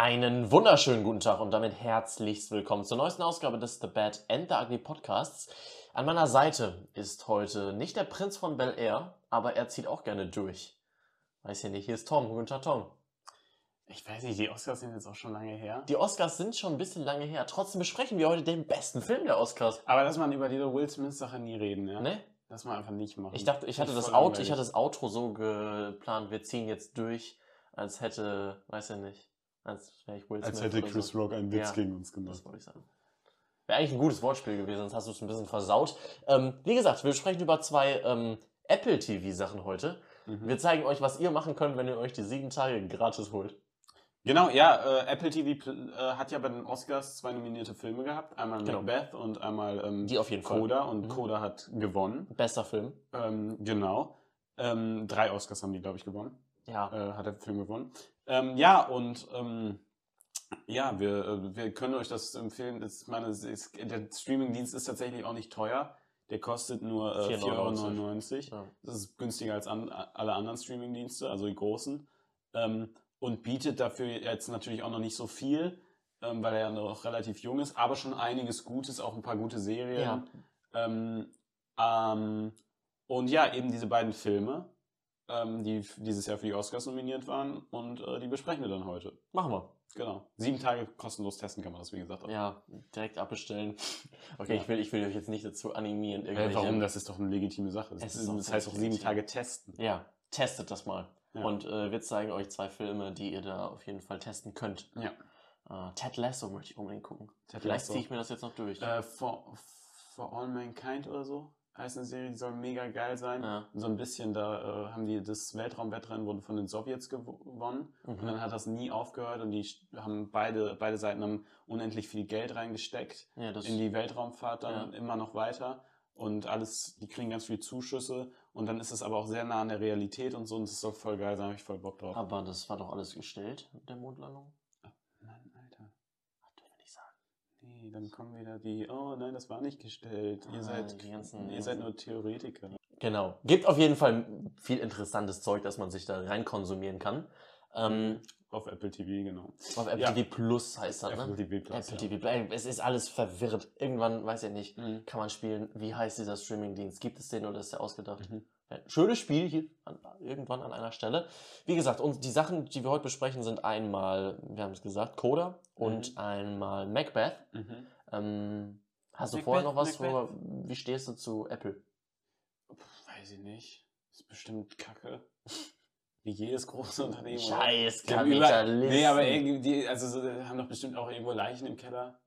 Einen wunderschönen guten Tag und damit herzlichst willkommen zur neuesten Ausgabe des The Bad and the Ugly Podcasts. An meiner Seite ist heute nicht der Prinz von Bel Air, aber er zieht auch gerne durch. Weiß ja nicht, hier ist Tom. Guten Tag, Tom. Ich weiß nicht, die Oscars sind jetzt auch schon lange her. Die Oscars sind schon ein bisschen lange her. Trotzdem besprechen wir heute den besten Film der Oscars. Aber dass man über diese Will Smith-Sache nie reden, ja? Ne? Lass mal einfach nicht machen. Ich dachte, ich hatte das langweilig. ich hatte das Outro so geplant, wir ziehen jetzt durch, als hätte, weiß ja nicht, als Als hätte Chris so. Rock einen Witz Ja. gegen uns Das gemacht. wollte ich sagen. Wäre eigentlich ein gutes Wortspiel gewesen, sonst hast du es ein bisschen versaut. Ähm, wie gesagt, wir sprechen über zwei ähm, Apple TV-Sachen heute. Mhm. Wir zeigen euch, was ihr machen könnt, wenn ihr euch die sieben Tage gratis holt. Genau, ja, äh, Apple TV äh, hat ja bei den Oscars zwei nominierte Filme gehabt. Einmal Genau. Macbeth und einmal ähm, Die auf jeden Fall. Coda. Und Mhm. Coda hat gewonnen. Bester Film. Ähm, genau. Ähm, drei Oscars haben die, glaube ich, gewonnen. Ja. äh, hat der Film gewonnen. Ähm, ja, und ähm, ja, wir, äh, wir können euch das empfehlen. Das, ich meine, ist, der Streamingdienst ist tatsächlich auch nicht teuer. Der kostet nur äh, 4,99 Euro. ja. Das ist günstiger als an, alle anderen Streamingdienste, also die großen. Ähm, und bietet dafür jetzt natürlich auch noch nicht so viel, ähm, weil er ja noch relativ jung ist, aber schon einiges Gutes, auch ein paar gute Serien. Ja. Ähm, ähm, und ja, eben diese beiden Filme, ähm, die dieses Jahr für die Oscars nominiert waren und äh, die besprechen wir dann heute. Machen wir. Genau. Sieben Tage kostenlos testen kann man das, wie gesagt. auch. Ja, direkt abbestellen. Okay, Ja. ich, will, ich will euch jetzt nicht dazu animieren. Äh, irgendwelche- warum? Das ist doch eine legitime Sache. Es Das, ist das heißt auch sieben. Tage testen. Ja, testet das mal. Ja. Und äh, wir zeigen euch zwei Filme, die ihr da auf jeden Fall testen könnt. Ja. Äh, Ted Lasso möchte ich unbedingt gucken. Ted Vielleicht ziehe ich mir das jetzt noch durch. Äh, for, for All Mankind oder so heißt eine Serie, die soll mega geil sein. Ja. Und so ein bisschen, da äh, haben die das Weltraumwettrennen wurde von den Sowjets gewo- gewonnen. Und Mhm. dann hat das nie aufgehört und die haben beide, beide Seiten haben unendlich viel Geld reingesteckt Ja, in die Weltraumfahrt dann Ja. immer noch weiter. Und alles, die kriegen ganz viele Zuschüsse und dann ist es aber auch sehr nah an der Realität und so und das soll voll geil sein, habe ich voll Bock drauf. aber das war doch alles gestellt mit der Mondlandung? Mann, Alter. Ach, dürfen wir nicht sagen. Nee, dann kommen wieder die, oh nein, das war nicht gestellt. Ah, ihr seid, die ganzen- ihr seid nur Theoretiker. Genau. Gibt auf jeden Fall viel interessantes Zeug, das man sich da rein konsumieren kann. Ähm, Auf Apple TV, genau. auf Apple Ja. TV Plus heißt das, Apple ne? TV Plus. Apple ja. TV Plus. Es ist alles verwirrt. Irgendwann, weiß ich nicht, Mhm. kann man spielen. Wie heißt dieser Streamingdienst? Gibt es den oder ist der ausgedacht? Mhm. Ein schönes Spiel hier an, irgendwann an einer Stelle. Wie gesagt, und die Sachen, die wir heute besprechen, sind einmal, wir haben es gesagt, Coda und Mhm. einmal Macbeth. Mhm. Ähm, hast du Macbeth, vorher noch was? Macbeth. Worüber, wie stehst du zu Apple? Pff, Weiß ich nicht. Ist bestimmt kacke. Wie jedes große Unternehmen. Scheiß Kapitalisten. Nee, aber irgendwie, also so, haben doch bestimmt auch irgendwo Leichen im Keller,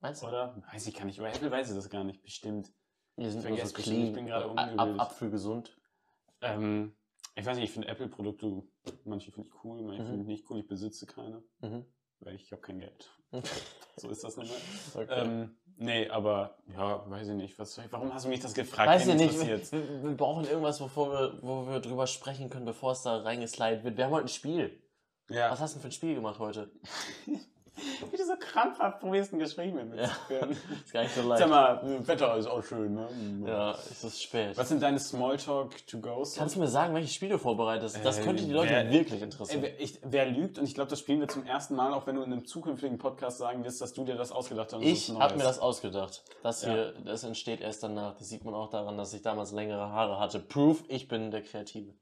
Meinst du? oder? Weiß ich gar nicht. Über Apple weiß ich das gar nicht. Bestimmt. Wir sind Ich so clean, ich bin gerade ab, ungebildet. apfelgesund. Ähm, ich weiß nicht, ich finde Apple-Produkte, manche finde ich cool, manche Mhm. finde ich nicht cool. Ich besitze keine, Mhm. weil ich habe kein Geld. So ist das nun mal. Okay. Ähm, nee, aber ja, weiß ich nicht. Was, warum hast du mich das gefragt? Weiß ich nicht, wir, wir brauchen irgendwas, wovor wir, wo wir drüber sprechen können, bevor es da reingeslidet wird. Wir haben heute ein Spiel. Ja. Was hast du denn für ein Spiel gemacht heute? Wie du so krampfhaft probierst, ein Gespräch mit mir Ja. zu führen. Ist gar nicht so Sag leicht. mal, Wetter ist auch schön, ne? Ja, es ist spät. Was sind deine Smalltalk-to-Goes? Kannst du mir sagen, welches Spiel du vorbereitest? Das Äh, könnte die Leute wer- wirklich Ey, interessieren. wer, ich, wer lügt, und ich glaube, das spielen wir zum ersten Mal, auch wenn du in einem zukünftigen Podcast sagen wirst, dass du dir das ausgedacht hast. Ich habe mir das ausgedacht. Das Ja. hier, das entsteht erst danach. Das sieht man auch daran, dass ich damals längere Haare hatte. Proof, ich bin der Kreative.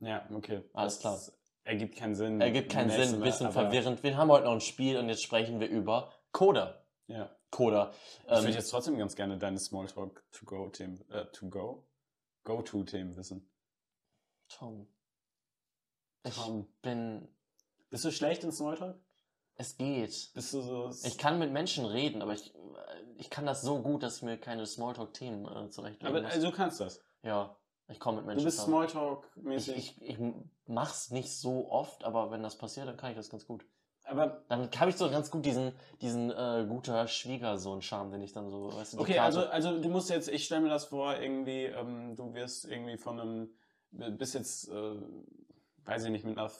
Ja, okay. Alles Das Ergibt keinen Sinn. Ergibt keinen Sinn, ein bisschen verwirrend. Wir haben heute noch ein Spiel und jetzt sprechen wir über Coda. Ja. Coda. Ich würde Ähm, jetzt trotzdem ganz gerne deine Smalltalk-to-go-Themen, äh, to-go, go-to-Themen wissen. Tom. Ich Tom. bin. Bist du schlecht in Smalltalk? Es geht. Bist du so. Ich kann mit Menschen reden, aber ich, ich kann das so gut, dass ich mir keine Smalltalk-Themen äh, zurechtlegen aber muss. also, du kannst das. ja, ich komme mit Du Menschen bist klar. Ich, Smalltalk-mäßig. ich, ich mach's nicht so oft, aber wenn das passiert, dann kann ich das ganz gut. Aber Dann habe ich so ganz gut diesen, diesen äh, guter Schwiegersohn-Charme, den ich dann so, weißt du, Okay, Karte- also, also du musst jetzt, ich stelle mir das vor, irgendwie, ähm, du wirst irgendwie von einem, bist jetzt, äh, weiß ich nicht, mit einer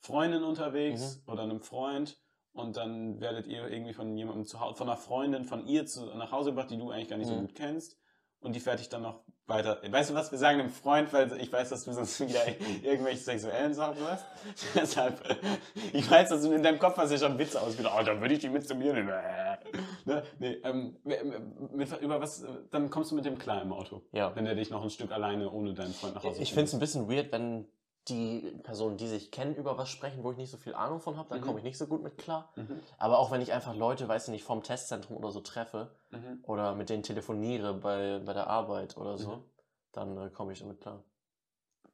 Freundin unterwegs oder einem Freund und dann werdet ihr irgendwie von jemandem zu Hause, von einer Freundin von ihr zu, nach Hause gebracht, die du eigentlich gar nicht so Mhm. gut kennst und die fährt dich dann noch weiter. Weißt du was, wir sagen dem Freund, weil ich weiß, dass du sonst wieder irgendwelche sexuellen Sachen hast. Deshalb, ich weiß, dass du in deinem Kopf hast ja schon Witze ausgedacht. Oh, dann würde ich die mit zu mir nehmen. ne? nee, ähm, mit, über was, dann kommst du mit dem klar im Auto. Ja. Wenn er dich noch ein Stück alleine ohne deinen Freund nach Hause Ich finde es ein bisschen weird, wenn die Personen, die sich kennen, über was sprechen, wo ich nicht so viel Ahnung von habe, dann Mhm. komme ich nicht so gut mit klar. Mhm. Aber auch wenn ich einfach Leute, weiß ich nicht, vom Testzentrum oder so treffe Mhm. oder mit denen telefoniere bei, bei der Arbeit oder so, Mhm. dann äh, komme ich damit klar.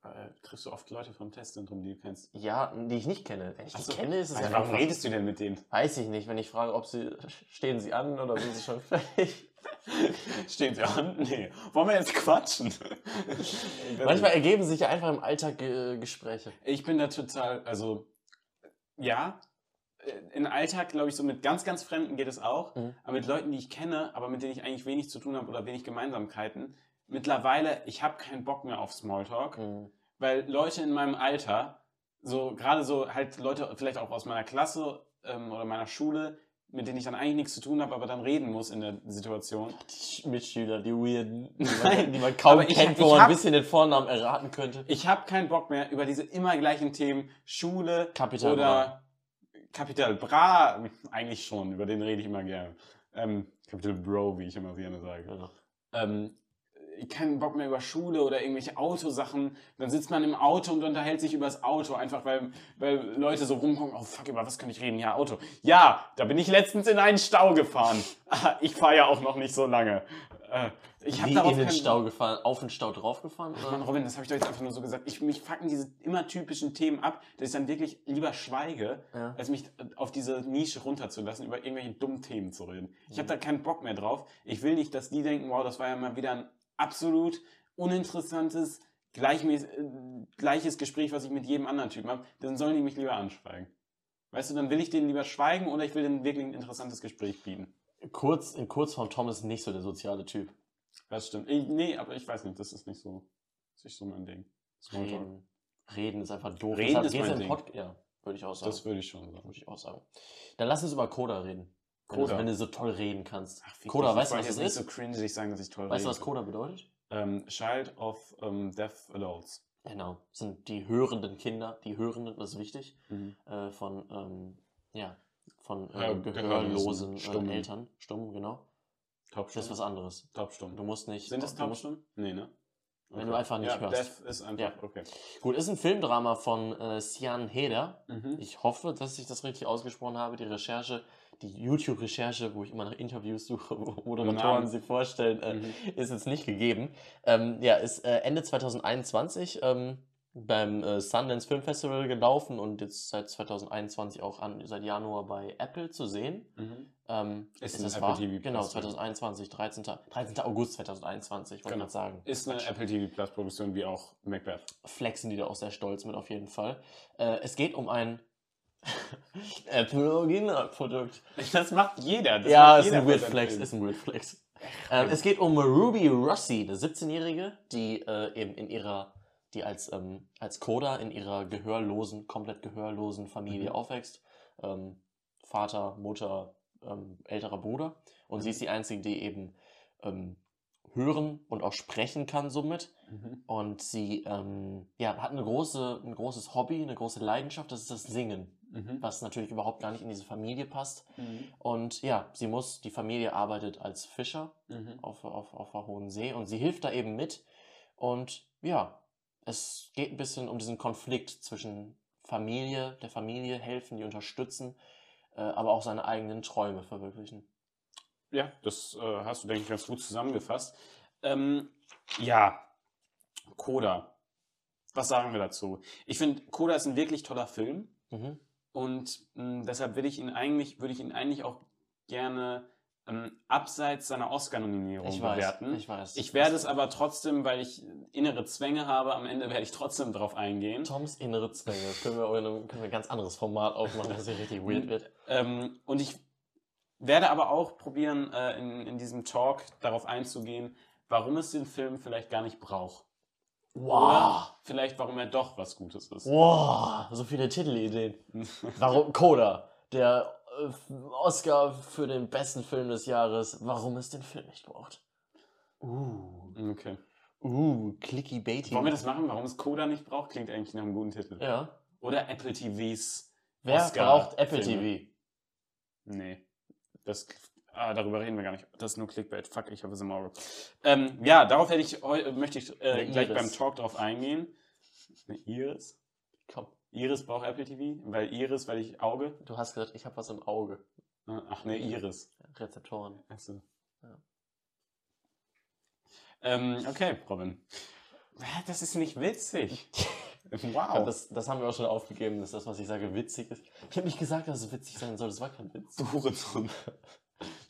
Äh, triffst du oft Leute vom Testzentrum, die du kennst? Ja, die ich nicht kenne. Wenn ich Ach die kenne, ist es Also, ja warum redest du denn mit denen? Weiß ich nicht, wenn ich frage, ob sie stehen sie an oder sind sie schon fertig. Stehen sie an? Nee. Wollen wir jetzt quatschen? Manchmal ergeben sich ja einfach im Alltag äh, Gespräche. Ich bin da total, also, ja, äh, im Alltag, glaube ich, so mit ganz, ganz Fremden geht es auch, Mhm. aber mit Leuten, die ich kenne, aber mit denen ich eigentlich wenig zu tun habe oder wenig Gemeinsamkeiten, mittlerweile, ich habe keinen Bock mehr auf Smalltalk, Mhm. weil Leute in meinem Alter, so gerade so halt Leute vielleicht auch aus meiner Klasse ähm, oder meiner Schule, mit denen ich dann eigentlich nichts zu tun habe, aber dann reden muss in der Situation. Die Sch- Mitschüler, die weirden, die Nein, man, die man kaum ich- kennt, wo ich man hab- ein bisschen den Vornamen erraten könnte. Ich habe keinen Bock mehr über diese immer gleichen Themen Schule Kapital oder Kapital Bra. Eigentlich schon, über den rede ich immer gerne. Ähm, Kapital Bro, wie ich immer gerne sage. Ja. Ähm, keinen Bock mehr über Schule oder irgendwelche Autosachen. Dann sitzt man im Auto und unterhält sich über das Auto, einfach weil, weil Leute so rumkommen, oh fuck, über was kann ich reden? Ja, Auto. Ja, da bin ich letztens in einen Stau gefahren. Ah, ich fahre ja auch noch nicht so lange. Äh, ich habe darauf in den Stau gefahren, auf den Stau draufgefahren? Ach Mann? Robin, das habe ich doch jetzt einfach nur so gesagt. Ich, mich fucken diese immer typischen Themen ab, dass ich dann wirklich lieber schweige, Ja. als mich auf diese Nische runterzulassen, über irgendwelche dummen Themen zu reden. Ich Mhm. habe da keinen Bock mehr drauf. Ich will nicht, dass die denken, wow, das war ja mal wieder ein absolut uninteressantes, gleichmäß äh, gleiches Gespräch, was ich mit jedem anderen Typen habe. Dann sollen die mich lieber anschweigen. Weißt du, dann will ich denen lieber schweigen oder ich will denen wirklich ein interessantes Gespräch bieten. Kurz, in Kurzform, Tom ist nicht so der soziale Typ. Das stimmt. Ich, nee, aber ich weiß nicht, das ist nicht so, das ist nicht so mein Ding. Reden. Reden ist einfach doof. Reden Deshalb ist mein Ding. Pod- Ja, würde ich auch sagen. Das würde ich schon sagen. würde ich auch sagen. Dann lass uns über Coda reden. Wenn, Coda. Du, wenn du so toll reden kannst. Ach, Coda, ich weißt du, was das nicht ist? so cringy sagen, dass ich toll Weißt du, was Coda bedeutet? Ähm, Child of ähm, Deaf Adults. Genau. Das sind die hörenden Kinder, die Hörenden, das ist wichtig, Mhm. äh, von, ähm, ja, von Ja, äh, gehörlosen Stummen. äh, Eltern. Stumm, genau. Das ist Taubstumm. was anderes. Taubstumm. Du musst nicht. Sind es du musst, Taubstumm? Nee, ne? Wenn du einfach nicht ja, hörst. Deaf ist einfach, Ja. okay. Gut, ist ein Filmdrama von äh, Sian Heder. Mhm. Ich hoffe, dass ich das richtig ausgesprochen habe. Die Recherche, die YouTube-Recherche, wo ich immer nach Interviews suche, wo Moderatoren sie vorstellen, äh, Mhm. ist jetzt nicht gegeben. Ähm, ja, ist äh, Ende 2021 ähm, beim äh, Sundance Film Festival gelaufen und jetzt seit 2021 auch an, seit Januar bei Apple zu sehen. Mhm. Ähm, Ist ist das Apple wahr? TV Plus Genau, Film. 2021, 13. 13. August 2021, wollte ich Genau. gerade sagen. Ist eine Apple TV Plus Produktion wie auch Macbeth. flexen die da auch sehr stolz mit auf jeden Fall. Äh, es geht um ein Apple Originalprodukt. Das macht jeder. Das Ja, macht ist jeder ein bei Weird Flex, ist ein Weird Flex. Ähm, es geht um Ruby Rossi, eine 17-Jährige, die äh, eben in ihrer, die als, ähm, als Coda in ihrer gehörlosen, komplett gehörlosen Familie Mhm. aufwächst. Ähm, Vater, Mutter, ähm, älterer Bruder. Und sie Mhm. ist die Einzige, die eben ähm, hören und auch sprechen kann somit. Mhm. Und sie ähm, ja, hat eine große, ein großes Hobby, eine große Leidenschaft, das ist das Singen, Mhm. was natürlich überhaupt gar nicht in diese Familie passt. Mhm. Und ja, sie muss, die Familie arbeitet als Fischer Mhm. auf, auf, auf der Hohen See und sie hilft da eben mit. Und ja, es geht ein bisschen um diesen Konflikt zwischen Familie, der Familie helfen, die unterstützen, äh, aber auch seine eigenen Träume verwirklichen. Ja, das äh, hast du, denke ich, ganz gut zusammengefasst. Ähm, ja, Coda. Was sagen wir dazu? Ich finde, Coda ist ein wirklich toller Film Mhm. Und mh, deshalb will ich ihn eigentlich, würde ich ihn eigentlich auch gerne ähm, abseits seiner Oscar-Nominierung Ich weiß, bewerten. ich weiß. Ich werde es aber trotzdem, weil ich innere Zwänge habe, am Ende werde ich trotzdem drauf eingehen. Toms innere Zwänge. Das können wir können wir ein ganz anderes Format aufmachen, das hier richtig weird wird. Ähm, und ich werde aber auch probieren, äh, in, in diesem Talk darauf einzugehen, warum es den Film vielleicht gar nicht braucht. Oder vielleicht, warum er doch was Gutes ist. Wow, so viele Titelideen. Warum Coda, der äh, Oscar für den besten Film des Jahres, warum es den Film nicht braucht. Uh. Okay. Uh, clicky baity. Wollen wir das machen? Warum es Coda nicht braucht, klingt eigentlich nach einem guten Titel. Ja. Oder Apple TVs. Wer Oscar braucht Apple Filme. TV? Nee. Das, ah, darüber reden wir gar nicht. Das ist nur Clickbait. Fuck, ich habe es im Auge. Ähm, ja, darauf hätte ich, möchte ich äh, gleich beim Talk drauf eingehen. Eine Iris? Komm, Iris braucht Apple TV? Weil Iris, weil ich Auge? du hast gesagt, ich habe was im Auge. Ach ne, Iris. Rezeptoren. Achso. Ja. Ähm, okay, Robin. Das ist nicht witzig. Wow. das, das haben wir auch schon aufgegeben, dass das, was ich sage, witzig ist. Ich habe nicht gesagt, dass es witzig sein soll, das war kein Witz. Du Hurensohn.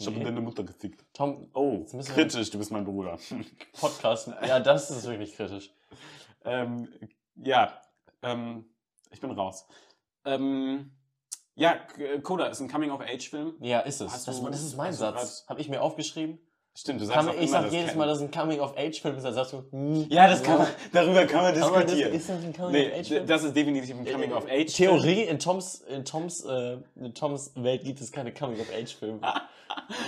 Ich habe Nee. deine Mutter gefickt. Tom, Oh, kritisch, du bist mein Bruder. Podcast. Ja, das ist wirklich kritisch. ähm, ja, ähm, ich bin raus. Ähm, ja, Coda ist ein Coming-of-Age-Film. Ja, ist es. Das, das ist mein Satz. Habe ich mir aufgeschrieben. Stimmt, du sagst auch ich sag jedes Mal, dass ein Coming-of-Age-Film ist, dann sagst du, hm, Ja, das kann man, darüber kann man Aber das diskutieren. ist das ein nee, Coming-of-Age-Film? das ist definitiv ein Coming-of-Age. Theorie, in Toms, in Toms, äh, in Toms Welt gibt es keine Coming-of-Age-Filme.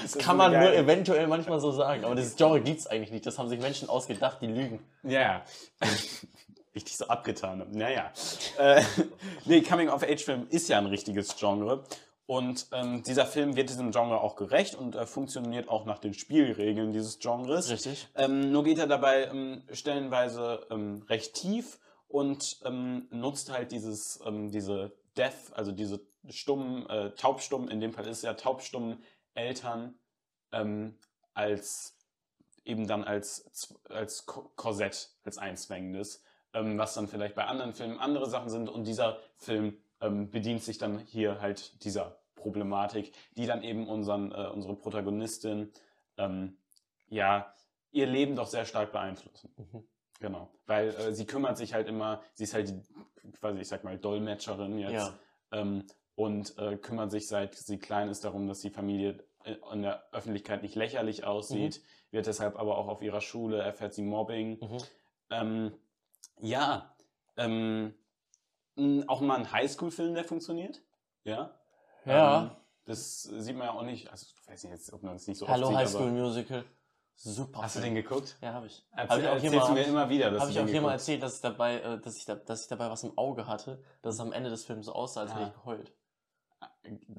Das Das kann man nur geile- eventuell manchmal so sagen. Aber dieses Genre gibt es eigentlich nicht. Das haben sich Menschen ausgedacht, die lügen. Ja. Richtig so abgetan. habe. Naja. Äh, nee, Coming-of-Age-Film ist ja ein richtiges Genre. Und ähm, dieser Film wird diesem Genre auch gerecht und äh, funktioniert auch nach den Spielregeln dieses Genres. Richtig. Ähm, nur geht er dabei ähm, stellenweise ähm, recht tief und ähm, nutzt halt dieses, ähm, diese Deaf, also diese stummen, äh, taubstummen, in dem Fall ist es ja taubstummen Eltern als eben dann als, als Ko- Korsett, als einzwängendes, was dann vielleicht bei anderen Filmen andere Sachen sind und dieser Film ähm, bedient sich dann hier halt dieser Problematik, die dann eben unseren, äh, unsere Protagonistin ähm, ja, ihr Leben doch sehr stark beeinflussen. Mhm. Genau. Weil äh, sie kümmert sich halt immer, sie ist halt die, quasi, ich sag mal, Dolmetscherin jetzt. Ja. Ähm, und äh, kümmert sich seit sie klein ist darum, dass die Familie äh, in der Öffentlichkeit nicht lächerlich aussieht. Wird deshalb aber auch auf ihrer Schule, erfährt sie Mobbing. Mhm. Ähm, ja, ähm, auch mal ein Highschool-Film, der funktioniert. Ja. Ja. Ähm, das sieht man ja auch nicht. Also, ich weiß nicht, jetzt, ob man es nicht so Hallo oft sieht, High School aber- Musical. Super. Hast du Film. den geguckt? Ja, habe ich. Erzähl, Hab ich auch hier erzählst mal- du mir immer wieder, dass Habe du ich auch hier mal erzählt, dass ich dabei, äh, dass ich, da, dass ich dabei was im Auge hatte, dass es am Ende des Films so aussah, als hätte Ah. ich geheult.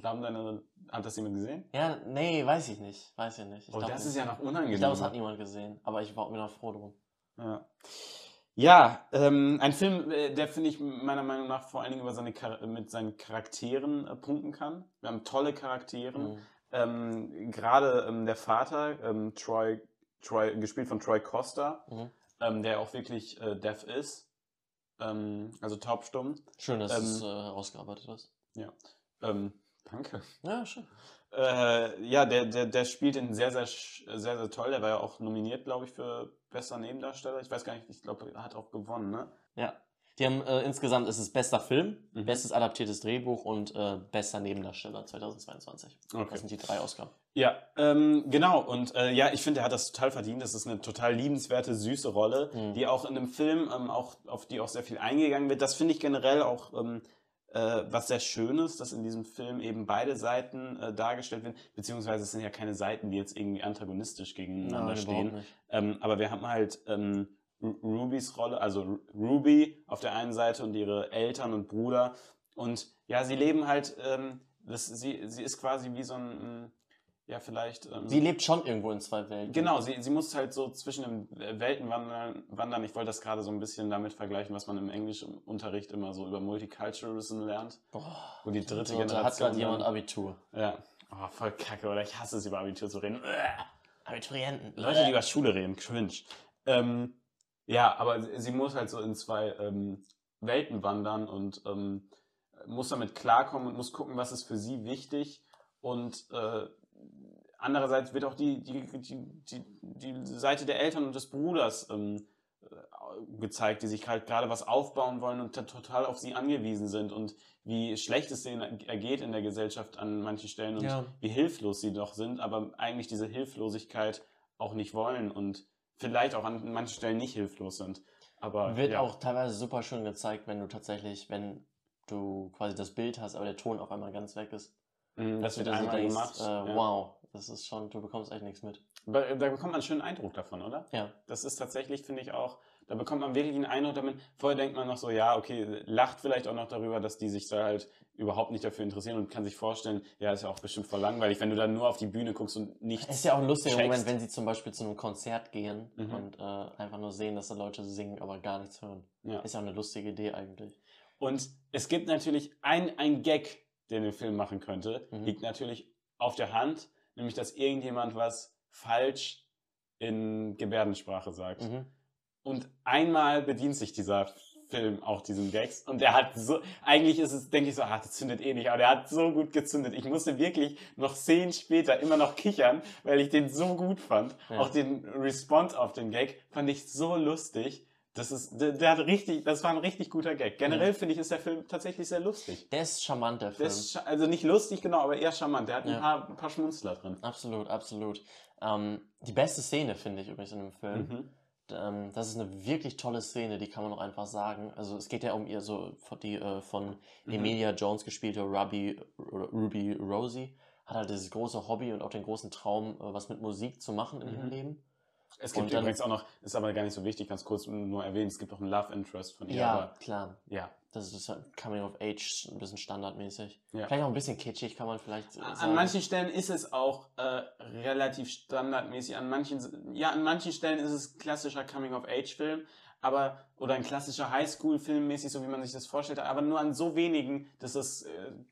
Haben deine, hat das jemand gesehen? Ja, nee, weiß ich nicht. Weiß ich nicht. Ich Oh, glaub das ist ja noch unangenehm. Ich glaube, es hat niemand gesehen, aber ich war mir noch froh drum. Ja, ja ähm, ein Film, äh, der finde ich meiner Meinung nach vor allen Dingen über seine Char mit seinen Charakteren äh, punkten kann. Wir haben tolle Charaktere. Mhm. Ähm, Gerade ähm, der Vater, ähm, Troy, Troy, gespielt von Troy Costa, Mhm. ähm, der auch wirklich äh, deaf ist. Ähm, also taubstumm. Schön, dass du es äh, herausgearbeitet hast. Ähm, danke. Ja, schön. Äh, ja, der, der, der spielt ihn sehr, sehr, sehr, sehr toll. Der war ja auch nominiert, glaube ich, für bester Nebendarsteller. Ich weiß gar nicht, ich glaube, er hat auch gewonnen, ne? Ja. Die haben äh, insgesamt ist es bester Film, Mhm. bestes adaptiertes Drehbuch und äh, bester Nebendarsteller 2022. Okay. Das sind die drei Ausgaben. Ja, ähm, genau. Und äh, ja, ich finde, er hat das total verdient. Das ist eine total liebenswerte, süße Rolle, Mhm. die auch in einem Film, ähm, auch, auf die auch sehr viel eingegangen wird. Das finde ich generell auch ähm, äh, was sehr Schönes, dass in diesem Film eben beide Seiten äh, dargestellt werden. Beziehungsweise es sind ja keine Seiten, die jetzt irgendwie antagonistisch gegeneinander Nein, stehen. Ähm, aber wir haben halt ähm, Ru- Rubys Rolle, also Ru- Ruby auf der einen Seite und ihre Eltern und Bruder. Und ja, sie leben halt, ähm, das, sie, sie ist quasi wie so ein, ja, vielleicht. Ähm, Sie lebt schon irgendwo in zwei Welten. Genau, sie, sie muss halt so zwischen den Welten wandern. wandern. Ich wollte das gerade so ein bisschen damit vergleichen, was man im Englischunterricht immer so über Multiculturalism lernt. Boah, Wo die dritte so, da hat Generation. gerade jemand Abitur. ja. Oh, voll kacke, oder? Ich hasse es, über Abitur zu reden. Abiturienten. Leute, die über Schule reden, cringe. Ähm, ja, aber sie, sie muss halt so in zwei ähm, Welten wandern und ähm, muss damit klarkommen und muss gucken, was ist für sie wichtig. Und äh, andererseits wird auch die, die, die, die, die Seite der Eltern und des Bruders ähm, äh, gezeigt, die sich halt gerade was aufbauen wollen und total auf sie angewiesen sind und wie schlecht es denen ergeht in der Gesellschaft an manchen Stellen und Ja. wie hilflos sie doch sind, aber eigentlich diese Hilflosigkeit auch nicht wollen und vielleicht auch an manchen Stellen nicht hilflos sind. Aber Wird ja. auch teilweise super schön gezeigt, wenn du tatsächlich, wenn du quasi das Bild hast, aber der Ton auf einmal ganz weg ist. Mm, das wird dir so einmal denkst, gemacht. Äh, ja. Wow, das ist schon, du bekommst echt nichts mit. Da bekommt man einen schönen Eindruck davon, oder? Ja. Das ist tatsächlich, finde ich auch, da bekommt man wirklich einen Eindruck damit. Vorher denkt man noch so, ja, okay, lacht vielleicht auch noch darüber, dass die sich da halt überhaupt nicht dafür interessieren und kann sich vorstellen, ja, ist ja auch bestimmt voll langweilig, wenn du dann nur auf die Bühne guckst und nichts. Es ist ja auch ein lustiger. Moment, wenn sie zum Beispiel zu einem Konzert gehen Mhm. und äh, einfach nur sehen, dass da Leute singen, aber gar nichts hören. Ja. Ist ja auch eine lustige Idee eigentlich. Und es gibt natürlich ein, ein Gag, den den Film machen könnte, Mhm. liegt natürlich auf der Hand, nämlich dass irgendjemand was falsch in Gebärdensprache sagt. Mhm. Und einmal bedient sich dieser Film auch diesen Gags und der hat so, eigentlich ist es, denke ich so, ah, das zündet eh nicht, aber der hat so gut gezündet. Ich musste wirklich noch Szenen später immer noch kichern, weil ich den so gut fand. Ja. Auch den Response auf den Gag fand ich so lustig. Das ist, der, der hat richtig, das war ein richtig guter Gag. Generell finde ich, ist der Film tatsächlich sehr lustig. Der ist charmant, der Der Film. ist, scha- also nicht lustig, genau, aber eher charmant. Der hat Ja. ein, paar, ein paar Schmunzler drin. Absolut, absolut. Ähm, die beste Szene finde ich übrigens in dem Film. Mhm. Ähm, das ist eine wirklich tolle Szene, die kann man auch einfach sagen. Also es geht ja um ihr so die äh, von Mhm. Emilia Jones gespielte Ruby, Ruby Rosie hat halt dieses große Hobby und auch den großen Traum, äh, was mit Musik zu machen in ihrem Mhm. Leben. Es gibt Und übrigens auch noch, ist aber gar nicht so wichtig, ganz kurz nur erwähnen, es gibt auch einen Love Interest von ihr. Ja, Aber, klar. ja. Das ist halt Coming of Age, ein bisschen standardmäßig. Ja. Vielleicht auch ein bisschen kitschig, kann man vielleicht äh, An sagen. manchen Stellen ist es auch äh, relativ standardmäßig. An manchen, ja, an manchen Stellen ist es klassischer Coming-of-Age-Film, aber oder ein klassischer Highschool-Film mäßig, so wie man sich das vorstellt, aber nur an so wenigen, dass es äh,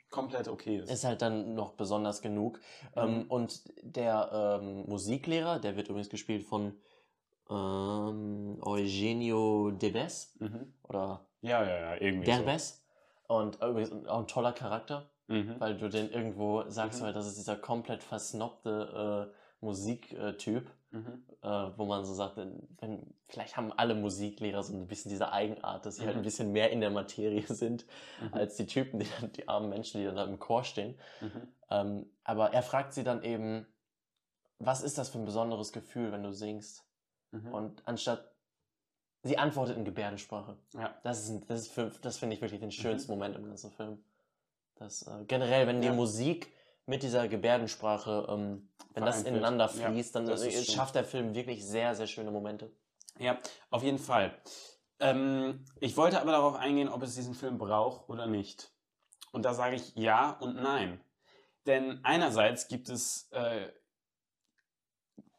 komplett okay ist. ist halt dann noch besonders genug. Mhm. Ähm, und der ähm, Musiklehrer, der wird übrigens gespielt von ähm, Eugenio Debes Mhm. oder Ja, ja, ja, irgendwie. Derbes. Und übrigens auch ein toller Charakter, So. Mhm. weil du den irgendwo sagst, Mhm. halt, das ist dieser komplett versnobte äh, Musiktyp, Mhm. äh, wo man so sagt, wenn, vielleicht haben alle Musiklehrer so ein bisschen diese Eigenart, dass sie halt Mhm. ein bisschen mehr in der Materie sind, Mhm. als die Typen, die, dann, die armen Menschen, die dann da im Chor stehen. Mhm. Ähm, aber er fragt sie dann eben, was ist das für ein besonderes Gefühl, wenn du singst? Mhm. Und anstatt, sie antwortet in Gebärdensprache. ja. Das ist, das ist für, das finde ich wirklich den schönsten Moment im ganzen Film. Das, äh, generell, wenn die Ja. Musik mit dieser Gebärdensprache, ähm, wenn das ineinander Ja, fließt, dann das äh, schafft der Film wirklich sehr, sehr schöne Momente. Ja, auf jeden Fall. Ähm, ich wollte aber darauf eingehen, ob es diesen Film braucht oder nicht. Und da sage ich ja und nein. Denn einerseits gibt es, äh,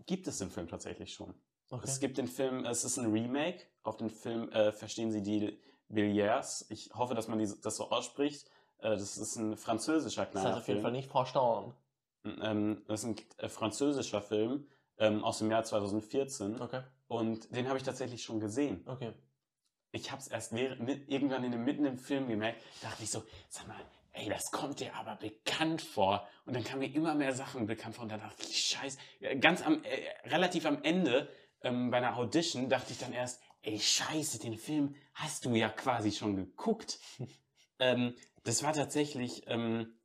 gibt es den Film tatsächlich schon. Es gibt den Film, es ist ein Remake auf den Film äh, Verstehen Sie die Billiards. Ich hoffe, dass man die, das so ausspricht. Äh, das ist ein französischer das kleiner heißt auf jeden Film. Fall nicht verstanden. Ähm, das ist ein äh, französischer Film ähm, aus dem Jahr 2014. Okay, Und den habe ich tatsächlich schon gesehen. okay. Ich habe es erst irgendwann in dem, mitten im Film gemerkt, dachte ich so, sag mal, ey, das kommt dir aber bekannt vor. Und dann kamen mir immer mehr Sachen bekannt vor und dann dachte ich, scheiße, Ja, ganz am, äh, relativ am Ende ähm, bei einer Audition dachte ich dann erst, ey, scheiße, den Film hast du ja quasi schon geguckt. ähm, das war tatsächlich, ähm,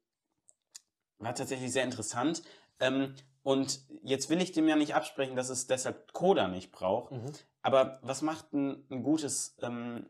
war tatsächlich sehr interessant. Ähm, und jetzt will ich dem ja nicht absprechen, dass es deshalb Coda nicht braucht. Mhm. Aber was macht ein, ein gutes, ähm,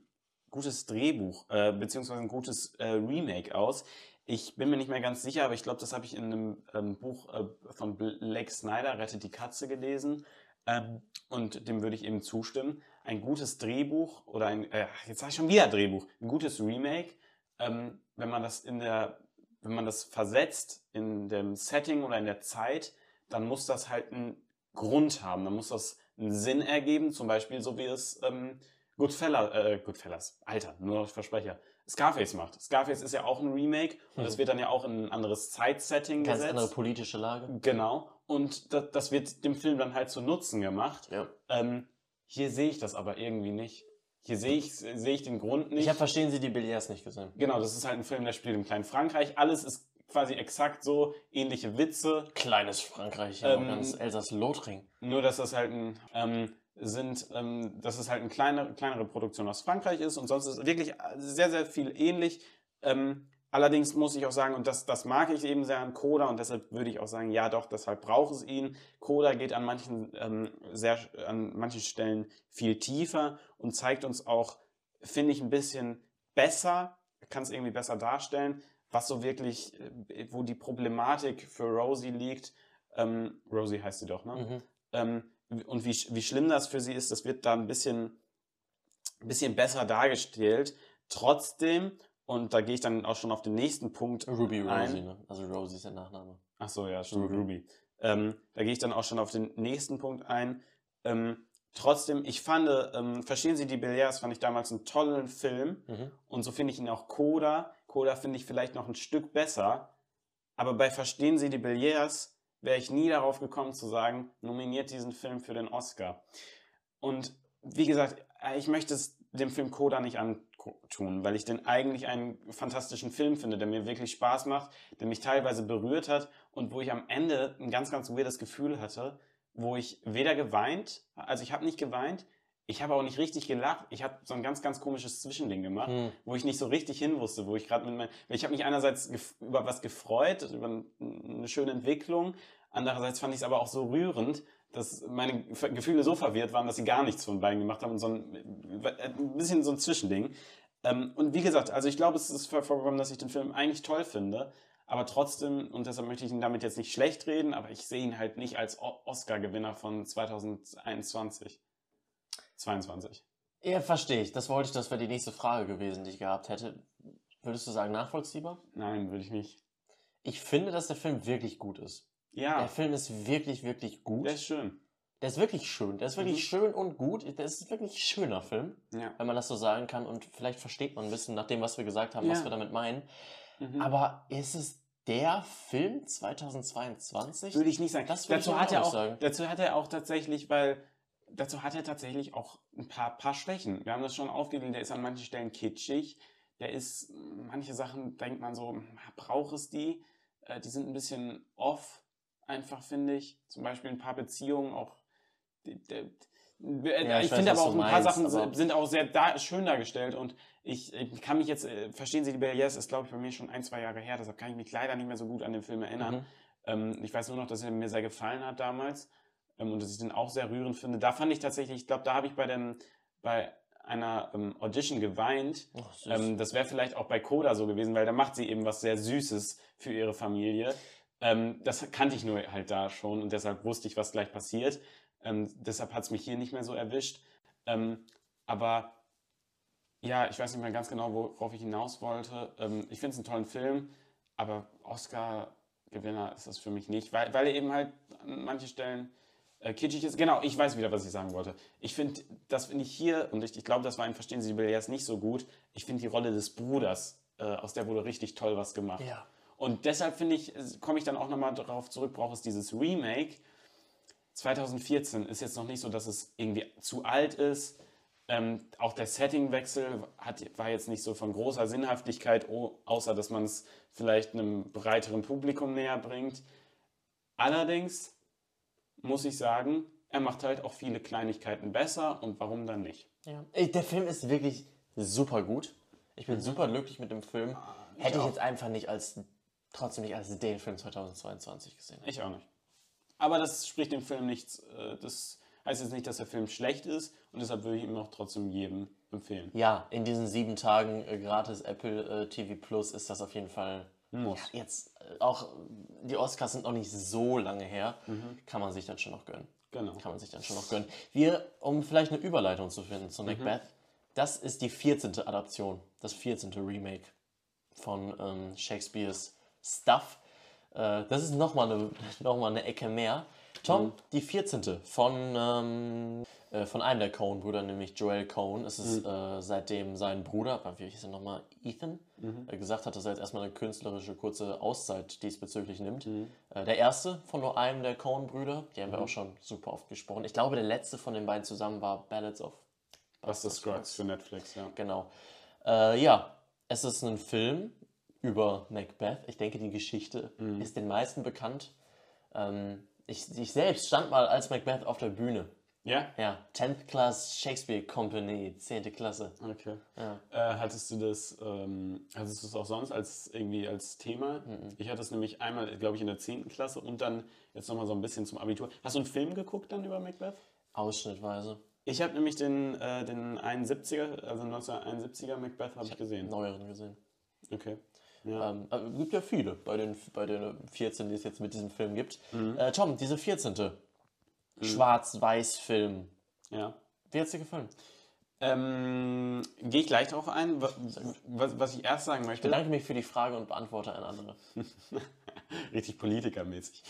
gutes Drehbuch, äh, beziehungsweise ein gutes äh, Remake aus? Ich bin mir nicht mehr ganz sicher, aber ich glaube, das habe ich in einem ähm, Buch äh, von Blake Snyder, Rettet die Katze, gelesen. Ähm, und dem würde ich eben zustimmen. Ein gutes Drehbuch oder ein, äh, jetzt sage ich schon wieder Drehbuch, ein gutes Remake, ähm, wenn man das in der, wenn man das versetzt in dem Setting oder in der Zeit, dann muss das halt einen Grund haben, dann muss das einen Sinn ergeben, zum Beispiel so wie es ähm, Goodfellas, äh, Goodfellas, Alter, nur noch Versprecher, Scarface macht. Scarface ist ja auch ein Remake und Mhm. es wird dann ja auch in ein anderes Zeitsetting Ganz gesetzt. andere politische Lage. Genau. Und das, das wird dem Film dann halt zu Nutzen gemacht. Ja. Ähm, hier sehe ich das aber irgendwie nicht. Hier sehe ich, sehe ich den Grund nicht. Ich habe Verstehen Sie die Billiards nicht gesehen. genau, das ist halt ein Film, der spielt im kleinen Frankreich. Alles ist quasi exakt so, ähnliche Witze. Kleines Frankreich, ja, Ähm, ganz Elsass-Lothring. Nur, dass das halt ein, ähm, sind, ähm, dass es halt eine kleine, kleinere Produktion aus Frankreich ist und sonst ist wirklich sehr, sehr viel ähnlich. Ähm, allerdings muss ich auch sagen, und das, das mag ich eben sehr an Coda und deshalb würde ich auch sagen, ja doch, deshalb braucht es ihn. Coda geht an manchen, ähm, sehr, an manchen Stellen viel tiefer und zeigt uns auch, finde ich, ein bisschen besser, kann es irgendwie besser darstellen, was so wirklich, äh, wo die Problematik für Rosie liegt. Ähm, Rosie heißt sie doch, ne? Mhm. Ähm, und wie, wie schlimm das für sie ist, das wird da ein bisschen, ein bisschen besser dargestellt. Trotzdem, und da gehe ich dann auch schon auf den nächsten Punkt Ruby ein. Rosie, ne? Also Rosie ist der Nachname. Ach so, ja, stimmt, Ruby. Ruby. Ähm, da gehe ich dann auch schon auf den nächsten Punkt ein. Ähm, trotzdem, ich fand, ähm, Verstehen Sie die Billets, fand ich damals einen tollen Film. Mhm. Und so finde ich ihn auch Coda. Coda finde ich vielleicht noch ein Stück besser. Aber bei Verstehen Sie die Billets wäre ich nie darauf gekommen zu sagen, nominiert diesen Film für den Oscar. Und wie gesagt, äh, ich möchte es dem Film Coda nicht antun, weil ich den eigentlich einen fantastischen Film finde, der mir wirklich Spaß macht, der mich teilweise berührt hat und wo ich am Ende ein ganz, ganz weirdes Gefühl hatte, wo ich weder geweint, also ich habe nicht geweint, ich habe auch nicht richtig gelacht, ich habe so ein ganz, ganz komisches Zwischending gemacht, Hm. wo ich nicht so richtig hin wusste, wo ich gerade mit meinem, ich habe mich einerseits über was gefreut, über ein- eine schöne Entwicklung, andererseits fand ich es aber auch so rührend, dass meine Ge- Gefühle so verwirrt waren, dass sie gar nichts von beiden gemacht haben und so ein, ein bisschen so ein Zwischending. Ähm, und wie gesagt, also ich glaube, es ist vorgekommen, dass ich den Film eigentlich toll finde, aber trotzdem, und deshalb möchte ich ihn damit jetzt nicht schlecht reden, aber ich sehe ihn halt nicht als Oscar-Gewinner von 2021. 22. Ja, verstehe ich. Das wollte ich, das wäre die nächste Frage gewesen, die ich gehabt hätte. Würdest du sagen, nachvollziehbar? Nein, würde ich nicht. Ich finde, dass der Film wirklich gut ist. Ja, Der Film ist wirklich, wirklich gut. der ist schön. Der ist wirklich schön. Der ist wirklich Mhm. schön und gut. Der ist wirklich ein schöner Film, Ja. wenn man das so sagen kann. Und vielleicht versteht man ein bisschen, nach dem, was wir gesagt haben, was Ja. wir damit meinen. Mhm. Aber ist es der Film 2022? Würde ich nicht sagen. Das dazu hat er auch, sagen. dazu hat er auch tatsächlich, weil dazu hat er tatsächlich auch ein paar, paar Schwächen. Wir haben das schon aufgegeben, der ist an manchen Stellen kitschig. Der ist, manche Sachen denkt man so, braucht es die? Äh, Die sind ein bisschen off, einfach finde ich. Zum Beispiel ein paar Beziehungen auch. die- die- Ja, ich ich finde aber auch ein paar meinst, Sachen sind auch sehr da, schön dargestellt und ich, ich kann mich jetzt, äh, verstehen Sie die Belles, ist glaube ich bei mir schon ein, zwei Jahre her, deshalb kann ich mich leider nicht mehr so gut an den Film erinnern. Mhm. Ähm, ich weiß nur noch, dass er mir sehr gefallen hat damals ähm, und dass ich den auch sehr rührend finde. Da fand ich tatsächlich, ich glaube, da habe ich bei, dem, bei einer ähm, Audition geweint. Süß. Ähm, das wäre vielleicht auch bei Coda so gewesen, weil da macht sie eben was sehr Süßes für ihre Familie. Ähm, das kannte ich nur halt da schon und deshalb wusste ich, was gleich passiert. Ähm, deshalb hat es mich hier nicht mehr so erwischt. Ähm, aber ja, ich weiß nicht mehr ganz genau, worauf ich hinaus wollte. Ähm, ich finde es einen tollen Film, aber Oscar-Gewinner ist das für mich nicht, weil, weil er eben halt an manchen Stellen äh, kitschig ist. Genau, ich weiß wieder, was ich sagen wollte. Ich finde, das finde ich hier, und ich, ich glaube, das war in Verstehen Sie die Billets nicht so gut, ich finde die Rolle des Bruders, äh, aus der wurde richtig toll was gemacht. ja. Und deshalb finde ich, komme ich dann auch nochmal darauf zurück, braucht es dieses Remake. 2014 ist jetzt noch nicht so, dass es irgendwie zu alt ist. Ähm, auch der Settingwechsel hat, war jetzt nicht so von großer Sinnhaftigkeit, oh, außer dass man es vielleicht einem breiteren Publikum näher bringt. Allerdings muss ich sagen, er macht halt auch viele Kleinigkeiten besser und warum dann nicht? Ja. Der Film ist wirklich super gut. Ich bin super glücklich mit dem Film. Hätte ich jetzt einfach nicht als, trotzdem nicht als den Film 2022 gesehen. Ich auch nicht. Aber das spricht dem Film nichts. äh, Das heißt jetzt nicht, dass der Film schlecht ist und deshalb würde ich ihm auch trotzdem jedem empfehlen. Ja, in diesen sieben Tagen äh, gratis Apple äh, TV Plus ist das auf jeden Fall. Muss. Ja, jetzt auch die Oscars sind noch nicht so lange her. Kann man sich dann schon noch gönnen. Genau. Kann man sich dann schon noch gönnen. Wir, um vielleicht eine Überleitung zu finden zu Macbeth, das ist die 14. Adaption, das 14. Remake von ähm, Shakespeares Stuff. Äh, das ist nochmal eine, noch mal eine Ecke mehr. Tom, die 14. von, ähm, äh, von einem der Coen-Brüder, nämlich Joel Coen. Es ist äh, seitdem sein Bruder, wie hieß er nochmal, Ethan, äh, gesagt hat, dass er jetzt erstmal eine künstlerische kurze Auszeit diesbezüglich nimmt. Äh, der erste von nur einem der Coen-Brüder, die haben wir auch schon super oft gesprochen. Ich glaube, der letzte von den beiden zusammen war Ballads of das Scruggs für Netflix, ja. Genau. Äh, ja, es ist ein Film über Macbeth. Ich denke, die Geschichte ist den meisten bekannt. Ähm, ich, ich selbst stand mal als Macbeth auf der Bühne. Ja? Ja, 10th Class Shakespeare Company, 10. Klasse. Okay. Ja. Äh, hattest du das, ähm, hattest du es auch sonst als irgendwie als Thema? Ich hatte es nämlich einmal, glaube ich, in der 10. Klasse und dann jetzt nochmal so ein bisschen zum Abitur. Hast du einen Film geguckt dann über Macbeth? Ausschnittweise. Ich habe nämlich den, äh, den 71er, also 1971er Macbeth habe ich gesehen. Neueren gesehen. Okay. Ja. Ähm, äh, gibt ja viele bei den, bei den 14, die es jetzt mit diesem Film gibt. Mhm. Äh, Tom, diese 14. Schwarz-Weiß-Film. Ja. Wie hat es dir gefallen? Ähm, Gehe ich gleich darauf ein. Was, was, was ich erst sagen Ich möchte. bedanke mich für die Frage und beantworte eine andere. Richtig politikermäßig.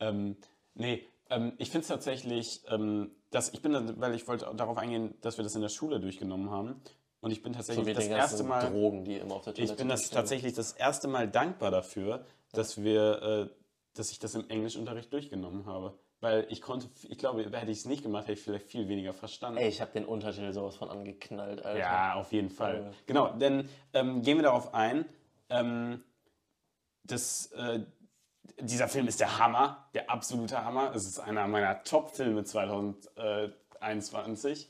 ähm, nee, ähm, ich finde es tatsächlich, ähm, dass ich bin, weil ich wollte darauf eingehen, dass wir das in der Schule durchgenommen haben. Und ich bin So tatsächlich wie das erste Mal. Drogen, die immer auf der Toilette Ich bin das stehen. tatsächlich das erste Mal dankbar dafür, dass wir, äh, dass ich das im Englischunterricht durchgenommen habe. Weil ich konnte, ich glaube, hätte ich es nicht gemacht, hätte ich vielleicht viel weniger verstanden. Ey, ich habe den Untertitel sowas von angeknallt, Alter. Ja, auf jeden Fall. Ja. Genau, denn ähm, gehen wir darauf ein. Ähm, das, äh, dieser Film ist der Hammer, der absolute Hammer. Es ist einer meiner Top-Filme 2021.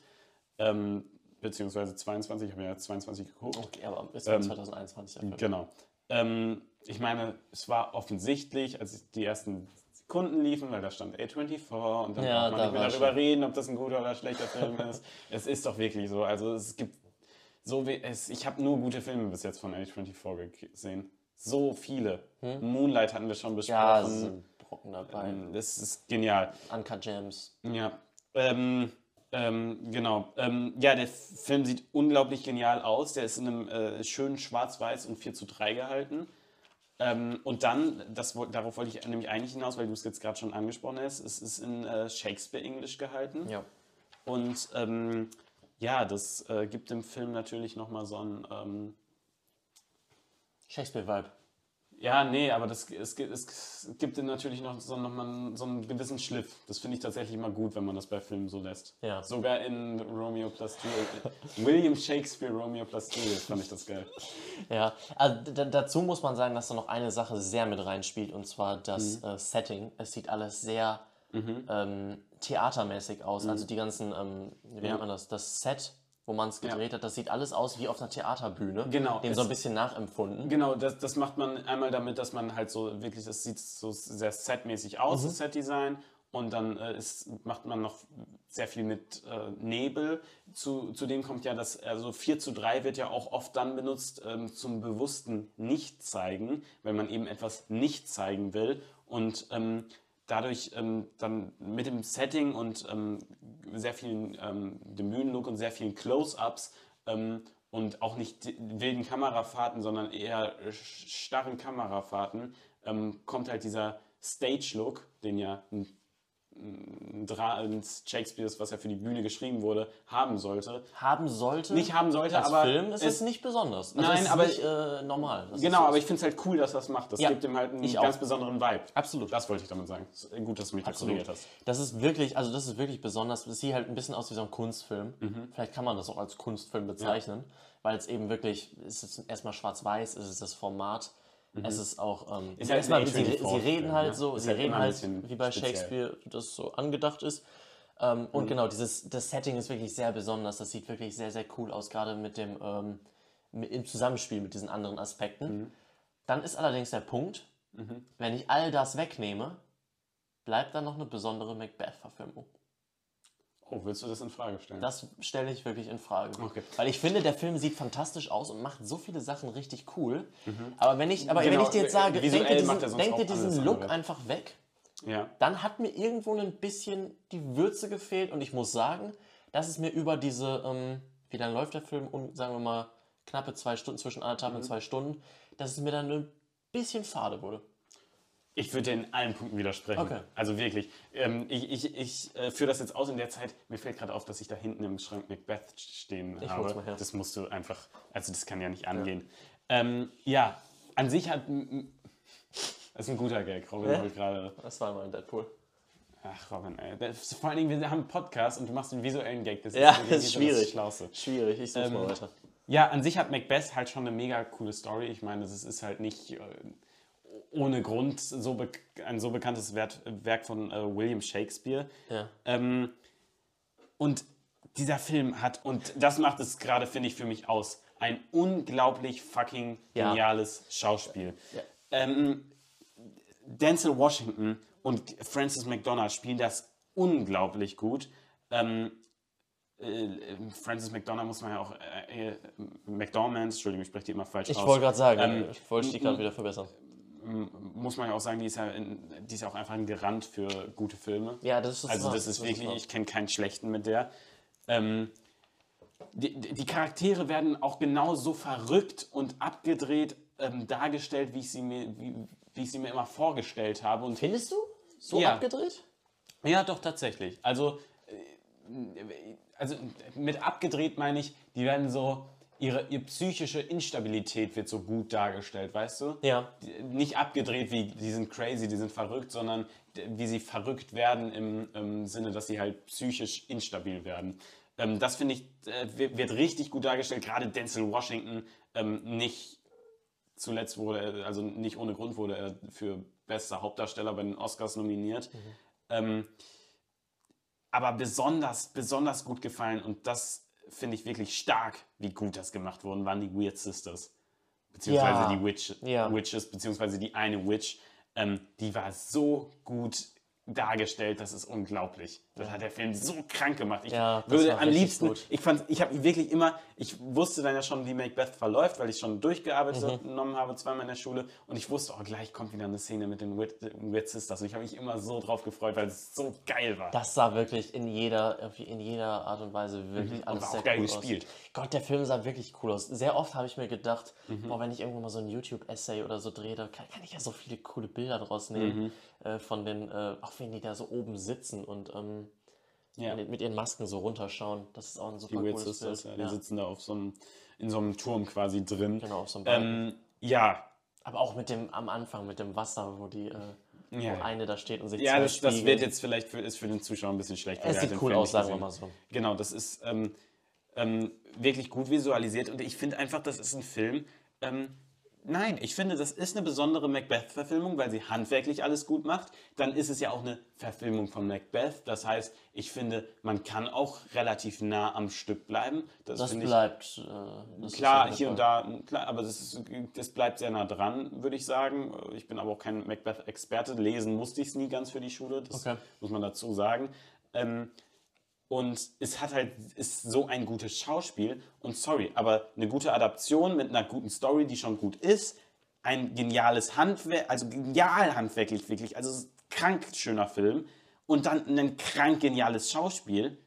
Ähm, beziehungsweise 22, ich habe ja 22 geguckt. Okay, aber ist Ähm, 2021 der Film. Genau. Ähm, ich meine, es war offensichtlich, als die ersten Sekunden liefen, weil da stand A24 und dann Ja, braucht man da nicht mehr darüber schon. reden, ob das ein guter oder schlechter Film ist. Es ist doch wirklich so. Also es gibt so wie es, ich habe nur gute Filme bis jetzt von A24 gesehen. So viele. Moonlight hatten wir schon Hm? Ja, es besprochen. sind Brocken dabei. Ähm, das ist genial. Uncut Gems. Ja, ähm, ähm, genau. Ähm, ja, der Film sieht unglaublich genial aus. Der ist in einem äh, schönen Schwarz-Weiß und 4 zu 3 gehalten. Ähm, und dann, das, darauf wollte ich nämlich eigentlich hinaus, weil du es jetzt gerade schon angesprochen hast, es ist in äh, Shakespeare-Englisch gehalten. Ja. Und ähm, ja, das äh, gibt dem Film natürlich nochmal so ein... Ähm, Shakespeare-Vibe. Ja, nee, aber das, es, gibt- es gibt natürlich noch so, noch mal so einen gewissen Schliff. Das finde ich tatsächlich immer gut, wenn man das bei Filmen so lässt. Ja. Sogar in Romeo plus Juliet. William Shakespeare, Romeo plus Juliet, fand ich das geil. Ja, also dazu muss man sagen, dass da noch eine Sache sehr mit reinspielt und zwar das Mhm. äh, Setting. Es sieht alles sehr ähm, theatermäßig aus. Also die ganzen, ähm, wie Mhm. Ja. nennt man das, das Set, wo man es gedreht hat, das sieht alles aus wie auf einer Theaterbühne. Genau, Dem so ein bisschen nachempfunden. Genau, das, das macht man einmal damit, dass man halt so wirklich, das sieht so sehr setmäßig aus, das Setdesign. Und dann äh, ist, macht man noch sehr viel mit äh, Nebel. Zu, zudem kommt ja das, also 4 zu 3 wird ja auch oft dann benutzt ähm, zum bewussten Nicht-Zeigen, wenn man eben etwas nicht zeigen will. Und ähm, dadurch ähm, dann mit dem Setting und ähm, sehr vielen ähm, dem Bühnenlook und sehr vielen Close-ups ähm, und auch nicht wilden Kamerafahrten, sondern eher starren Kamerafahrten, ähm, kommt halt dieser Stage-Look, den ja ein, ein, Dra ein Shakespeares, was ja für die Bühne geschrieben wurde, haben sollte. Haben sollte. Nicht haben sollte, als aber Film ist es- es nicht besonders. Also Nein, es ist aber- nicht äh, normal. Das Genau, so. aber ich finde es halt cool, dass das macht. Das Ja, gibt ihm halt einen ich auch. ganz besonderen Vibe. Absolut. Das wollte ich damit sagen. Es Gut, dass du mich da korrigiert hast. Das ist wirklich, also das ist wirklich besonders. Das sieht halt ein bisschen aus wie so ein Kunstfilm. Mhm. Vielleicht kann man das auch als Kunstfilm bezeichnen, weil es eben wirklich, es ist erstmal schwarz-weiß, es ist das Format. Es ist auch, ähm, Mhm. Ist halt erstmal, sie, sie A24 reden Film, halt ne? so, Ist sie halt reden halt, wie bei speziell. Shakespeare das so angedacht ist. Ähm, Mhm. und genau, dieses, das Setting ist wirklich sehr besonders. Das sieht wirklich sehr, sehr cool aus, gerade mit dem, ähm, mit, im Zusammenspiel mit diesen anderen Aspekten. Mhm. Dann ist allerdings der Punkt, wenn ich all das wegnehme, bleibt dann noch eine besondere Macbeth-Verfilmung. Oh, willst du das in Frage stellen? Das stelle ich wirklich in Frage. Okay. Weil ich finde, der Film sieht fantastisch aus und macht so viele Sachen richtig cool. Aber wenn ich, aber Genau, wenn ich dir jetzt sage, visuell denk dir diesen, denk dir diesen Look andere. einfach weg, ja. dann hat mir irgendwo ein bisschen die Würze gefehlt und ich muss sagen, dass es mir über diese, ähm, wie lange läuft der Film, um, sagen wir mal, knappe zwei Stunden, zwischen anderthalb Mhm. und zwei Stunden, dass es mir dann ein bisschen fade wurde. Ich würde dir in allen Punkten widersprechen. Okay. Also wirklich. Ähm, ich ich, ich äh, führe das jetzt aus in der Zeit. Mir fällt gerade auf, dass ich da hinten im Schrank Macbeth stehen Ich habe. mal her. Das musst du einfach. Also, das kann ja nicht angehen. Ja, ähm, ja an sich hat. Das ist ein guter Gag. Robin Ja. gerade. Das war mal Deadpool. Ach, Robin, ey. Das, vor allen Dingen, wir haben einen Podcast und du machst einen visuellen Gag. Das Ja, irgendwie das ist schwierig. Das. Schwierig, ich such's Ähm, mal weiter. Ja, an sich hat Macbeth halt schon eine mega coole Story. Ich meine, das ist halt nicht äh, ohne Grund so ein so bekanntes Wert, Werk von äh, William Shakespeare. Ja. Ähm, und dieser Film hat, und das macht es gerade, finde ich, für mich aus, ein unglaublich fucking Ja. geniales Schauspiel. Ja. Ähm, Denzel Washington und Francis McDonough spielen das unglaublich gut. Ähm, äh, Francis McDonough muss man ja auch, äh, äh, McDormand, Entschuldigung, ich spreche die immer falsch Ich aus. wollte gerade sagen, Ähm, ich wollte dich gerade wieder verbessern. M- muss man ja auch sagen, die ist ja, in, die ist ja auch einfach ein Garant für gute Filme. Ja, das ist Also wahr, das ist wirklich, ich kenne keinen schlechten mit der. Ähm, die, die Charaktere werden auch genau so verrückt und abgedreht ähm, dargestellt, wie ich, sie mir, wie, wie ich sie mir immer vorgestellt habe. Und Findest du? So Ja. abgedreht? ja, doch, tatsächlich. Also, äh, also mit abgedreht meine ich, die werden so, ihre, ihre psychische Instabilität wird so gut dargestellt, weißt du? Ja. Nicht abgedreht wie, die sind crazy, die sind verrückt, sondern wie sie verrückt werden im, im Sinne, dass sie halt psychisch instabil werden. Ähm, das finde ich, äh, wird, richtig gut dargestellt. Gerade Denzel Washington ähm, nicht zuletzt wurde, er, also nicht ohne Grund wurde er für bester Hauptdarsteller bei den Oscars nominiert. Ähm, aber besonders, besonders gut gefallen und das finde ich wirklich stark, wie gut das gemacht worden, waren die Weird Sisters. Beziehungsweise Ja. die Witch, Ja. Witches, beziehungsweise die eine Witch. Ähm, die war so gut dargestellt, das ist unglaublich. Das hat der Film so krank gemacht. Ich Ja, würde am liebsten, gut. ich fand, ich habe wirklich immer, ich wusste dann ja schon, wie Macbeth verläuft, weil ich schon durchgearbeitet Mhm. genommen habe, zweimal in der Schule. Und ich wusste, oh, gleich kommt wieder eine Szene mit den Weird, Sisters. Und ich habe mich immer so drauf gefreut, weil es so geil war. Das sah wirklich in jeder, in jeder Art und Weise wirklich alles Mhm. war auch sehr geil cool gespielt. aus. Gott, der Film sah wirklich cool aus. Sehr oft habe ich mir gedacht, Mhm. boah, wenn ich irgendwo mal so ein YouTube-Essay oder so drehe, kann, kann ich ja so viele coole Bilder draus nehmen, Mhm. äh, von den, äh, auch wenn die da so oben sitzen und ähm, Ja. mit, ihren Masken so runterschauen. Das ist auch ein super Die cooles Sisters, Bild. ja, die sitzen da auf so einem, in so einem Turm quasi drin. Genau, auf so einem Balken. Ähm, ja, Aber auch mit dem am Anfang, mit dem Wasser, wo die, äh, Ja. wo eine da steht und sich ja das, das wird jetzt vielleicht für, ist für den Zuschauer ein bisschen schlecht. Es sieht cool aus, sagen wir mal so. Genau, das ist ähm, ähm, wirklich gut visualisiert und ich finde einfach, das ist ein Film. Ähm, nein, ich finde, das ist eine besondere Macbeth-Verfilmung, weil sie handwerklich alles gut macht. Dann ist es ja auch eine Verfilmung von Macbeth. Das heißt, ich finde, man kann auch relativ nah am Stück bleiben. Das, Das bleibt. Äh, das Klar, hier und da, klar, aber das, ist, das bleibt sehr nah dran, würde ich sagen. Ich bin aber auch kein Macbeth-Experte. Lesen musste ich es nie ganz für die Schule, das Okay. muss man dazu sagen. Ähm, und es hat halt, ist so ein gutes Schauspiel. Und sorry, aber eine gute Adaption mit einer guten Story, die schon gut ist. Ein geniales Handwerk, also genial handwerklich wirklich. Also krank schöner Film. Und dann ein krank geniales Schauspiel.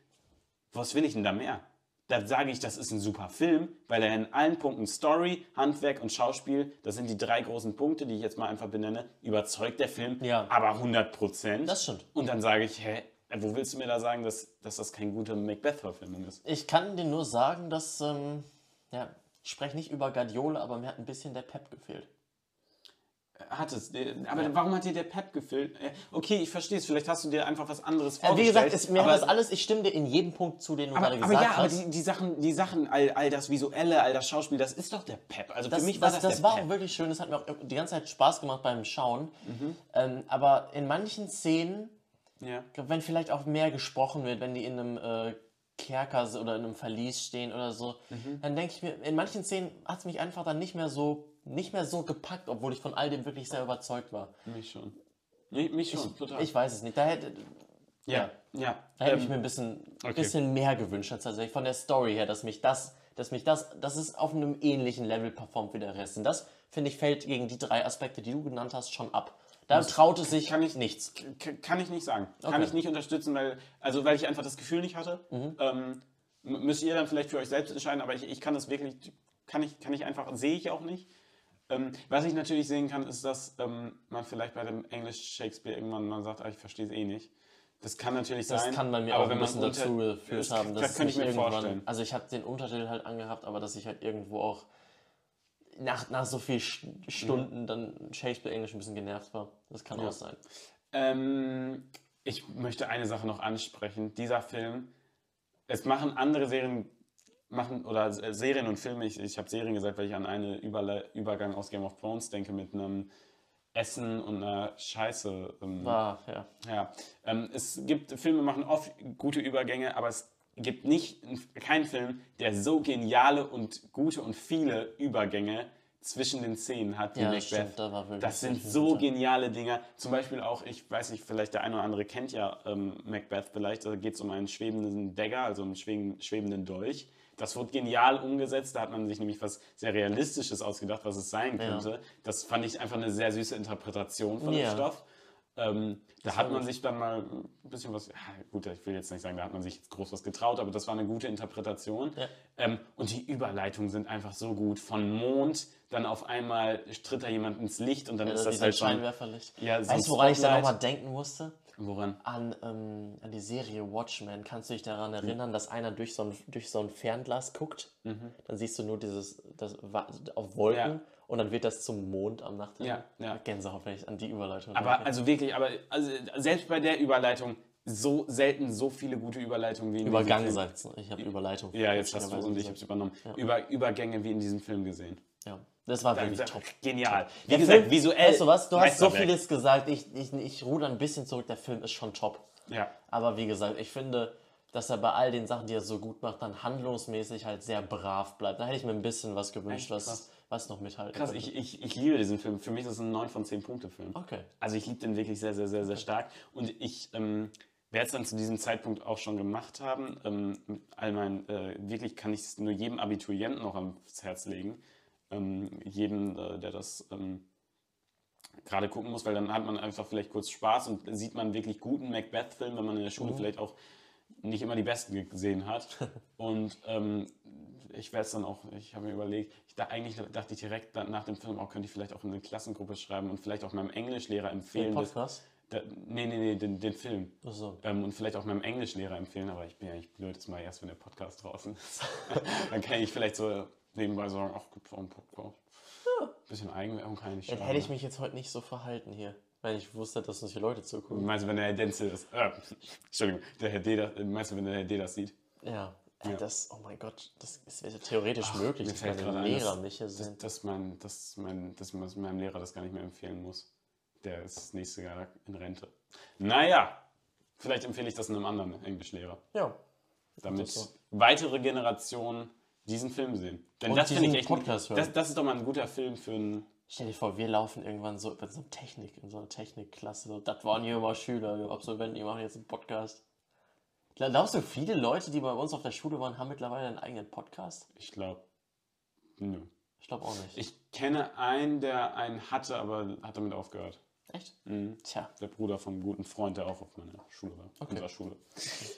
Was will ich denn da mehr? Da sage ich, das ist ein super Film, weil er in allen Punkten Story, Handwerk und Schauspiel, das sind die drei großen Punkte, die ich jetzt mal einfach benenne, überzeugt der Film, Ja. aber 100 Prozent. Das stimmt. Und dann sage ich, hä, wo willst du mir da sagen, dass, dass das keine gute Macbeth-Verfilmung ist? Ich kann dir nur sagen, dass, ähm, ja, ich spreche nicht über Guardiola, aber mir hat ein bisschen der Pep gefehlt. Hat es, äh, aber warum hat dir der Pep gefüllt? Äh, Okay, ich verstehe es, vielleicht hast du dir einfach was anderes Äh, vorgestellt. wie gesagt, es, mir aber, hat das alles, ich stimme dir in jedem Punkt zu, den du aber, gerade aber gesagt ja, aber hast. die, die Sachen, die Sachen all, all das Visuelle, all das Schauspiel, das ist doch der Pep. Also das, für mich war das, das, das der war Pep. auch wirklich schön, das hat mir auch die ganze Zeit Spaß gemacht beim Schauen. Mhm. Ähm, aber in manchen Szenen, Ja. ich glaub, wenn vielleicht auch mehr gesprochen wird, wenn die in einem äh, Kerker oder in einem Verlies stehen oder so, Mhm. dann denke ich mir, in manchen Szenen hat es mich einfach dann nicht mehr so nicht mehr so gepackt, obwohl ich von all dem wirklich sehr überzeugt war. Mich schon. Mich, mich schon, total. Ich weiß es nicht. Da hätte, ja, ja. Da hätte Ähm, ich mir ein bisschen, okay. bisschen mehr gewünscht, als tatsächlich von der Story her, dass mich das, dass mich das, dass es auf einem ähnlichen Level performt wie der Rest. Und das, finde ich, fällt gegen die drei Aspekte, die du genannt hast, schon ab. Da traut es sich kann ich- nichts. Kann ich nicht sagen. Kann Okay. ich nicht unterstützen, weil, also weil ich einfach das Gefühl nicht hatte. Mhm. Ähm, müsst ihr dann vielleicht für euch selbst entscheiden, aber ich, ich kann das wirklich, kann ich, kann ich einfach, sehe ich auch nicht. Ähm, was ich natürlich sehen kann, ist, dass ähm, man vielleicht bei dem Englisch Shakespeare irgendwann mal sagt, ah, ich verstehe es eh nicht. Das kann natürlich Das sein. kann bei mir aber auch wenn ein bisschen dazu geführt das haben. kann- dass könnte ich mir vorstellen. Also ich habe den Untertitel halt angehabt, aber dass ich halt irgendwo auch nach, nach so vielen St- Stunden dann Shakespeare Englisch ein bisschen genervt war. Das kann auch sein. Ähm, ich möchte eine Sache noch ansprechen. Dieser Film, es machen andere Serien, machen oder äh, Serien und Filme, ich, ich habe Serien gesagt, weil ich an einen Überle Übergang aus Game of Thrones denke mit einem Essen und einer Scheiße. Ähm, War, ja. ja. Ähm, es gibt, Filme machen oft gute Übergänge, aber es gibt nicht keinen Film, der so geniale und gute und viele Übergänge zwischen den Szenen hat, wie Ja, Macbeth. stimmt, da das sind so geniale Dinger. Zum Beispiel auch, ich weiß nicht, vielleicht der eine oder andere kennt ja ähm, Macbeth vielleicht. Da geht es um einen schwebenden Dagger, also einen schweben- schwebenden Dolch. Das wird genial umgesetzt. Da hat man sich nämlich was sehr Realistisches ausgedacht, was es sein Ja. könnte. Das fand ich einfach eine sehr süße Interpretation von Ja. dem Stoff. Ähm, da hat man sich dann mal ein bisschen was, ja, gut, ich will jetzt nicht sagen, da hat man sich jetzt groß was getraut, aber das war eine gute Interpretation. Ja. Ähm, und die Überleitungen sind einfach so gut. Von Mond, dann auf einmal tritt da jemand ins Licht und dann Ja, ist das dieser halt schon. Scheinwerferlicht. Ja, weißt du, woran ich da Spotlight. nochmal denken musste? Woran? An, ähm, an die Serie Watchmen. Kannst du dich daran erinnern, dass einer durch so ein, durch so ein Fernglas guckt? Dann siehst du nur dieses das, auf Wolken Ja. Und dann wird das zum Mond am Nachthimmel. Ja, ja. Gänsehaut, wenn ich an die Überleitung Aber denke. also wirklich, aber also selbst bei der Überleitung so selten so viele gute Überleitungen wie in Übergang diesem Film. sagt's. Ich habe Überleitung. Ja, jetzt hast du und ich habe es übernommen. Über, Übergänge wie in diesem Film gesehen. Ja, das war wirklich top. Genial. Wie Der gesagt, Film, visuell. Weißt du was? Du hast so vieles gesagt. Ich, ich, ich ruder ein bisschen zurück. Der Film ist schon top. Ja. Aber wie gesagt, ich finde, dass er bei all den Sachen, die er so gut macht, dann handlungsmäßig halt sehr brav bleibt. Da hätte ich mir ein bisschen was gewünscht, Echt? was. Was noch mithalten Krass, ich, ich, ich liebe diesen Film. Für mich ist es ein 9 von 10 Punkte Film. Okay. Also ich liebe den wirklich sehr, sehr, sehr, sehr stark. Und ich ähm, werde es dann zu diesem Zeitpunkt auch schon gemacht haben. Ähm, mit all meinen, äh, wirklich kann ich es nur jedem Abiturienten noch ans Herz legen. Ähm, jedem, äh, der das ähm, gerade gucken muss, weil dann hat man einfach vielleicht kurz Spaß und sieht man wirklich guten Macbeth-Film, wenn man in der Schule vielleicht auch nicht immer die besten gesehen hat. Und ähm, ich werde es dann auch, ich habe mir überlegt, ich da, eigentlich dachte ich direkt nach dem Film auch, könnte ich vielleicht auch in eine Klassengruppe schreiben und vielleicht auch meinem Englischlehrer Den empfehlen. dass- Podcast? da, nee, nee, nee, den, den Film. Achso. Ähm, und vielleicht auch meinem Englischlehrer empfehlen, aber ich bin ja nicht blöd, das mal erst, wenn der Podcast draußen ist. dann kann ich vielleicht so nebenbei sagen, ach, gibt es auch einen Podcast. Bisschen Eigenwerbung kann ich nicht Dann hätte ich ne? mich jetzt heute nicht so verhalten hier. Wenn ich wusste, dass uns hier Leute zugucken. Meinst du, wenn der Herr Denzel das, äh, Entschuldigung, der Herr D, das, meinst du, wenn der Herr D das sieht? Ja. Äh, Ja. Das, oh mein Gott, das, wäre theoretisch möglich, Mir dass meine gerade ein, Lehrer dass- mich hier dass, sehen. dass, mein, dass, mein, dass man meinem Lehrer das gar nicht mehr empfehlen muss. Der ist das nächste Jahr in Rente. Naja, vielleicht empfehle ich das einem anderen Englischlehrer, Ja. damit so. weitere Generationen diesen Film sehen. Denn Und das finde ich echt Podcast hören. das, das ist doch mal ein guter Film für einen. Stell dir vor, wir laufen irgendwann so über so Technik, in so einer Technikklasse. So, das waren hier immer Schüler, die Absolventen, die machen jetzt einen Podcast. Glaubst du, viele Leute, die bei uns auf der Schule waren, haben mittlerweile einen eigenen Podcast? Ich glaube. Nö. Ich glaube auch nicht. Ich kenne einen, der einen hatte, aber hat damit aufgehört. Echt? Mhm. Tja. Der Bruder vom guten Freund, der auch auf meiner Schule war. Okay. Unserer Schule.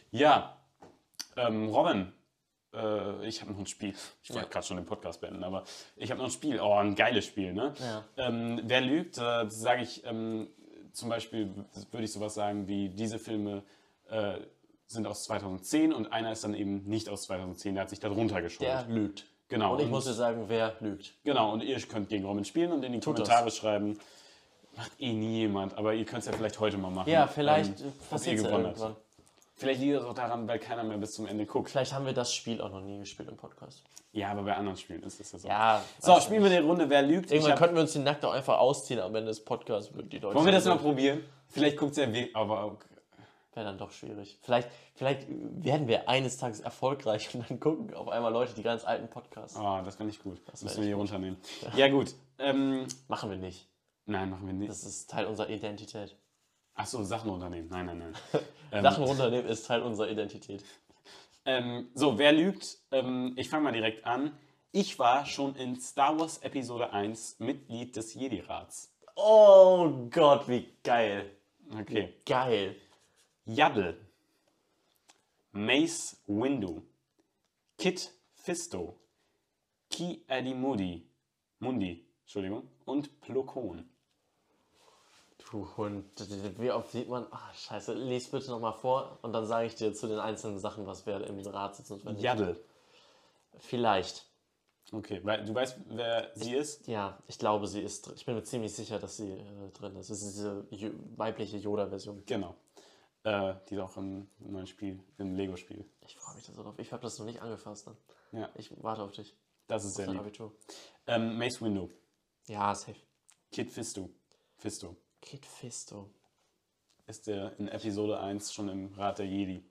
Ja. Ähm, Robin, äh, ich habe noch ein Spiel. Ich wollte Ja. gerade schon den Podcast beenden, aber ich habe noch ein Spiel. Oh, ein geiles Spiel, ne? Ja. Ähm, wer lügt, äh, sage ich ähm, zum Beispiel, würde ich sowas sagen wie, diese Filme äh, sind aus 2010 und einer ist dann eben nicht aus 2010, der hat sich da drunter geschoben. Der lügt. Genau. Und ich muss dir sagen, wer lügt. Genau, und ihr könnt gegen Robin spielen und in die Tut das. Kommentare schreiben. Macht eh nie jemand, aber ihr könnt es ja vielleicht heute mal machen. Ja, vielleicht ähm, äh, passiert ihr ja gewonnen habt. Vielleicht liegt das auch daran, weil keiner mehr bis zum Ende guckt. Vielleicht haben wir das Spiel auch noch nie gespielt im Podcast. Ja, aber bei anderen Spielen ist das ja so. Ja. so, spielen wir die Runde, wer lügt. Irgendwann hab, könnten wir uns die nackt auch einfach ausziehen am Ende des Podcasts. Die Leute wollen wir das mal probieren? Vielleicht guckt es ja weh, aber okay. Wäre dann doch schwierig. Vielleicht, vielleicht werden wir eines Tages erfolgreich und dann gucken auf einmal Leute die ganz alten Podcasts. Oh, das finde ich gut. Das müssen wir hier runternehmen. Ja, gut. Ähm, Machen wir nicht. nein, machen wir nicht. Das ist Teil unserer Identität. Achso, Sachen runternehmen. Nein, nein, nein. ähm, Sachen runternehmen ist Teil unserer Identität. Ähm, so, wer lügt? Ähm, ich fange mal direkt an. Ich war schon in Star Wars Episode 1 Mitglied des Jedi-Rats. Oh Gott, wie geil. Okay. Geil. Yaddle. Mace Windu. Kit Fisto. Ki Adimudi. Mundi. Entschuldigung. Und Plokon. Du Hund. Wie oft sieht man. Ach, scheiße. Lies bitte nochmal vor und dann sage ich dir zu den einzelnen Sachen, was wer im Rat nicht. Yaddle. Vielleicht. Okay, weil du weißt, wer sie ist? Ja, ich glaube, sie ist drin. Ich bin mir ziemlich sicher, dass sie äh, drin ist. Es ist diese weibliche Yoda-Version. Genau. Äh, die ist auch im neuen Spiel, im Lego-Spiel. Ich freue mich da so drauf. Ich habe das noch nicht angefasst. Ne? Ja, Ich warte auf dich. das ist sehr lieb. Abitur. Ähm, Mace Windu. Ja, safe. Kit Fisto. Fisto. Kid Fisto. Ist der in Episode 1 schon im Rat der Jedi.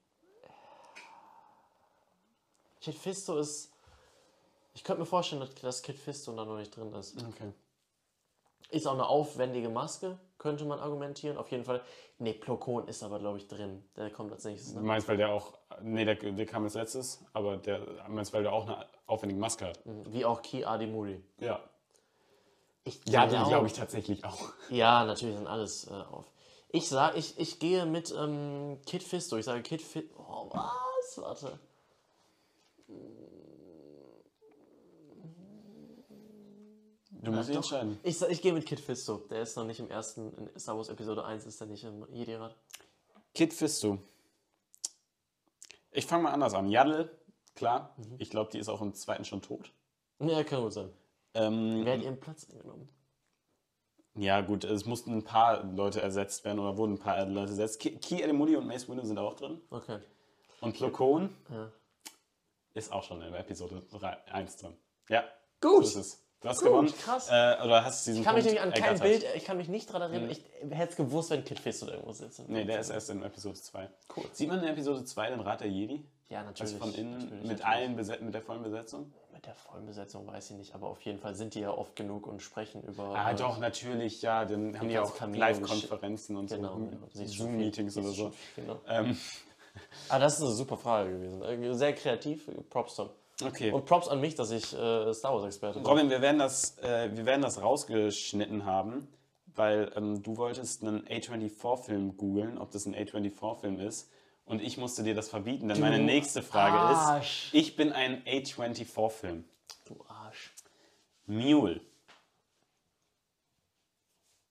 Kid Fisto ist. Ich könnte mir vorstellen, dass, Kid Fisto da noch nicht drin ist. Okay. Ist auch eine aufwendige Maske, könnte man argumentieren. Auf jeden Fall. Nee, Plokon ist aber, glaube ich, drin. Der kommt als nächstes. Du Ne? meinst, weil der auch. Nee, der, der kam als letztes, aber der meinst, weil der auch eine aufwendige Maske hat. Wie auch Ki Adimuri. Ja. Ich Ja, glaube den glaube ich tatsächlich auch. Ja, natürlich sind alles äh, auf. Ich sag, ich, ich gehe mit ähm, Kid Fisto. Ich sage Kid Fisto. Oh, was? Warte. Du musst dich entscheiden. Ich, ich gehe mit Kid Fisto. Der ist noch nicht im ersten, in Star Wars Episode 1 ist er nicht im Jedi-Rat. Kid Fisto. Ich fange mal anders an. Yaddle, klar. Ich glaube, die ist auch im zweiten schon tot. Ja, kann gut sein. Ähm, Wer hat ihren Platz eingenommen? ja, gut, es mussten ein paar Leute ersetzt werden oder wurden ein paar Leute ersetzt. Ki Ademuli und Mace Windu sind auch drin. Okay. Und Plo Koon Ja. ist auch schon in Episode 3, 1 drin. Ja, Gut. so ist es. Du hast Gut, gewonnen. krass. Äh, oder hast diesen Ich kann mich Punkt nämlich an kein ergattert. Bild, ich kann mich nicht daran erinnern. Ich hätte es gewusst, wenn Kid Fisto da irgendwo sitzt. Nee, der ist erst in Episode 2. Cool. Sieht man in Episode 2 den Rat der Jedi? Ja, natürlich. Also von innen natürlich, mit natürlich. allen Beset mit der vollen Besetzung? Der vollen Besetzung weiß ich nicht, aber auf jeden Fall sind die ja oft genug und sprechen über. Ah, äh, doch, natürlich, ja. Dann haben die auch Live-Konferenzen und Genau. so. ja, siehst schon Zoom-Meetings oder so. viel, Genau. Ähm, Ah, das ist eine super Frage gewesen. Äh, Sehr kreativ. Props Tom. okay. Und Props an mich, dass ich äh, Star Wars Experte bin. Robin, wir werden das, äh, wir werden das rausgeschnitten haben, weil ähm, du wolltest einen A24-Film googeln, ob das ein A24-Film ist. Und ich musste dir das verbieten, denn meine nächste Frage Arsch. ist, ich bin ein A24-Film. Du Arsch. Mule.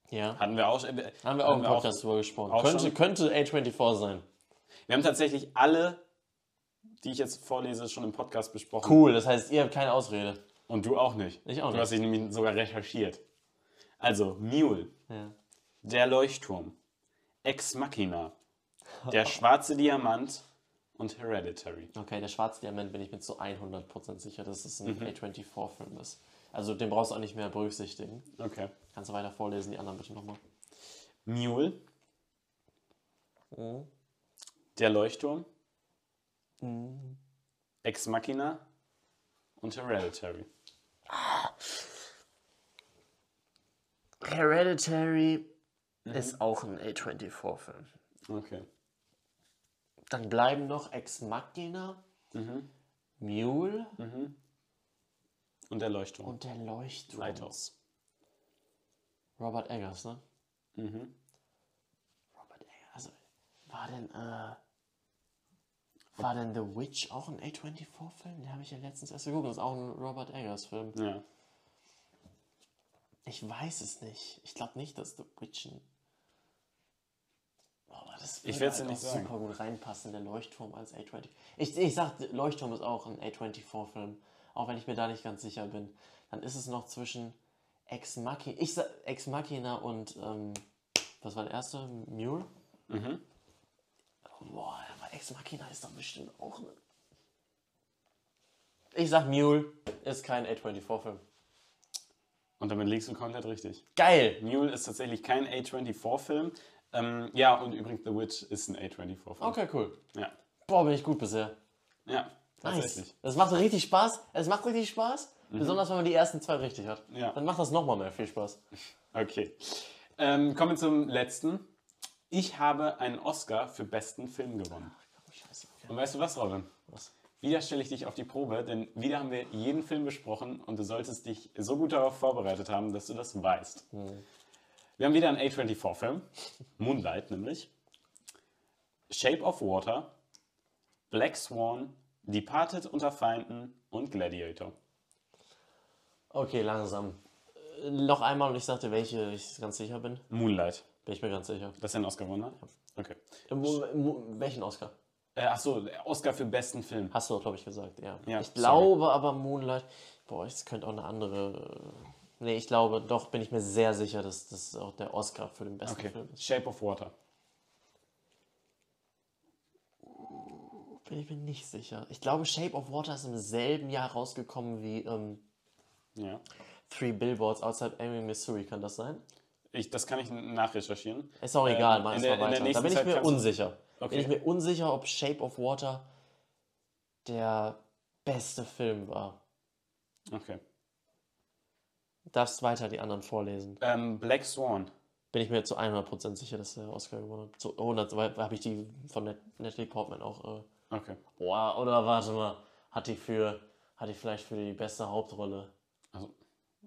Ja. Hatten wir auch, äh, Haben wir auch im Podcast drüber gesprochen. auch Könnte, könnte A24 sein. Wir haben tatsächlich alle, die ich jetzt vorlese, schon im Podcast besprochen. Cool, das heißt, ihr habt keine Ausrede. Und du auch nicht. Ich auch Du nicht. hast dich nämlich sogar recherchiert. Also, Mule, Ja. der Leuchtturm, Ex Machina, der schwarze Diamant und Hereditary. Okay, der schwarze Diamant bin ich mir zu 100% sicher, dass es ein Mhm. A24-Film ist. Also den brauchst du auch nicht mehr berücksichtigen. Okay. Kannst du weiter vorlesen, die anderen bitte nochmal. Mule, Mhm. der Leuchtturm, Ex Machina und Hereditary. Hereditary Mhm. ist auch ein A24-Film. Okay. Dann bleiben noch Ex Machina, Mhm. Mule Und der Leuchtturm. und der Leuchtturm. Lighthouse. Robert Eggers, ne? Mhm. Robert Eggers. Also, war denn, äh, war denn The Witch auch ein A24-Film? Den habe ich ja letztens erst geguckt. Das ist auch ein Robert Eggers-Film. Ja. Ich weiß es nicht. Ich glaube nicht, dass The Witch ein. Ich werd's dir halt nicht auch sagen. super gut reinpassen, der Leuchtturm als A24. Ich, ich sag, Leuchtturm ist auch ein A24-Film. Auch wenn ich mir da nicht ganz sicher bin. Dann ist es noch zwischen Ex Machina, ich sag Ex Machina und, ähm, was war der erste? Mule? Mhm. Boah, aber Ex Machina ist doch bestimmt auch ein. Ich sag Mule ist kein A24-Film. Und damit liegst du komplett richtig. Geil! Mule ist tatsächlich kein A24-Film. Ähm, ja, und übrigens The Witch ist ein A24-Film. Okay, cool. Ja. Boah, bin ich gut bisher. Ja, tatsächlich. Nice. Das macht richtig Spaß. Es macht richtig Spaß. Besonders wenn man die ersten zwei richtig hat. Mhm. Ja. Dann macht das nochmal mehr viel Spaß. Okay. Ähm, kommen wir zum letzten. Ich habe einen Oscar für besten Film gewonnen. Oh, scheiße. Und weißt du was, Robin? Was? Wieder stelle ich dich auf die Probe, denn wieder haben wir jeden Film besprochen und du solltest dich so gut darauf vorbereitet haben, dass du das weißt. Wir haben wieder einen A24-Film, Moonlight nämlich, Shape of Water, Black Swan, Departed unter Feinden und Gladiator. Okay, langsam. Äh, noch einmal und ich sagte, welche ich ganz sicher bin. Moonlight, Bin ich mir ganz sicher. das ist ein Oscar gewonnen hat? Okay. Äh, Mo- Mo- welchen Oscar? Äh, achso, Oscar für besten Film. Hast du, glaube ich, gesagt, ja. Ja, ich sorry. glaube aber Moonlight. Boah, es könnte auch eine andere. äh, Nee, ich glaube, doch bin ich mir sehr sicher, dass das auch der Oscar für den besten Okay. Film ist. Shape of Water. Bin ich mir nicht sicher. Ich glaube, Shape of Water ist im selben Jahr rausgekommen wie ähm, Ja. Three Billboards Outside Ebbing, Missouri. Kann das sein? Ich, das kann ich nachrecherchieren. Ist auch Ähm, egal, mal in der weiter. Da bin ich mir du- unsicher. Okay. Bin ich mir unsicher, ob Shape of Water der beste Film war. Okay. Darfst weiter die anderen vorlesen. Ähm, Black Swan. Bin ich mir zu 100% sicher, dass der Oscar gewonnen hat. Zu 100, weil habe ich die von Net Natalie Portman auch. Äh, Okay. boah, oder warte mal, hat die für, hat die vielleicht für die beste Hauptrolle. Also,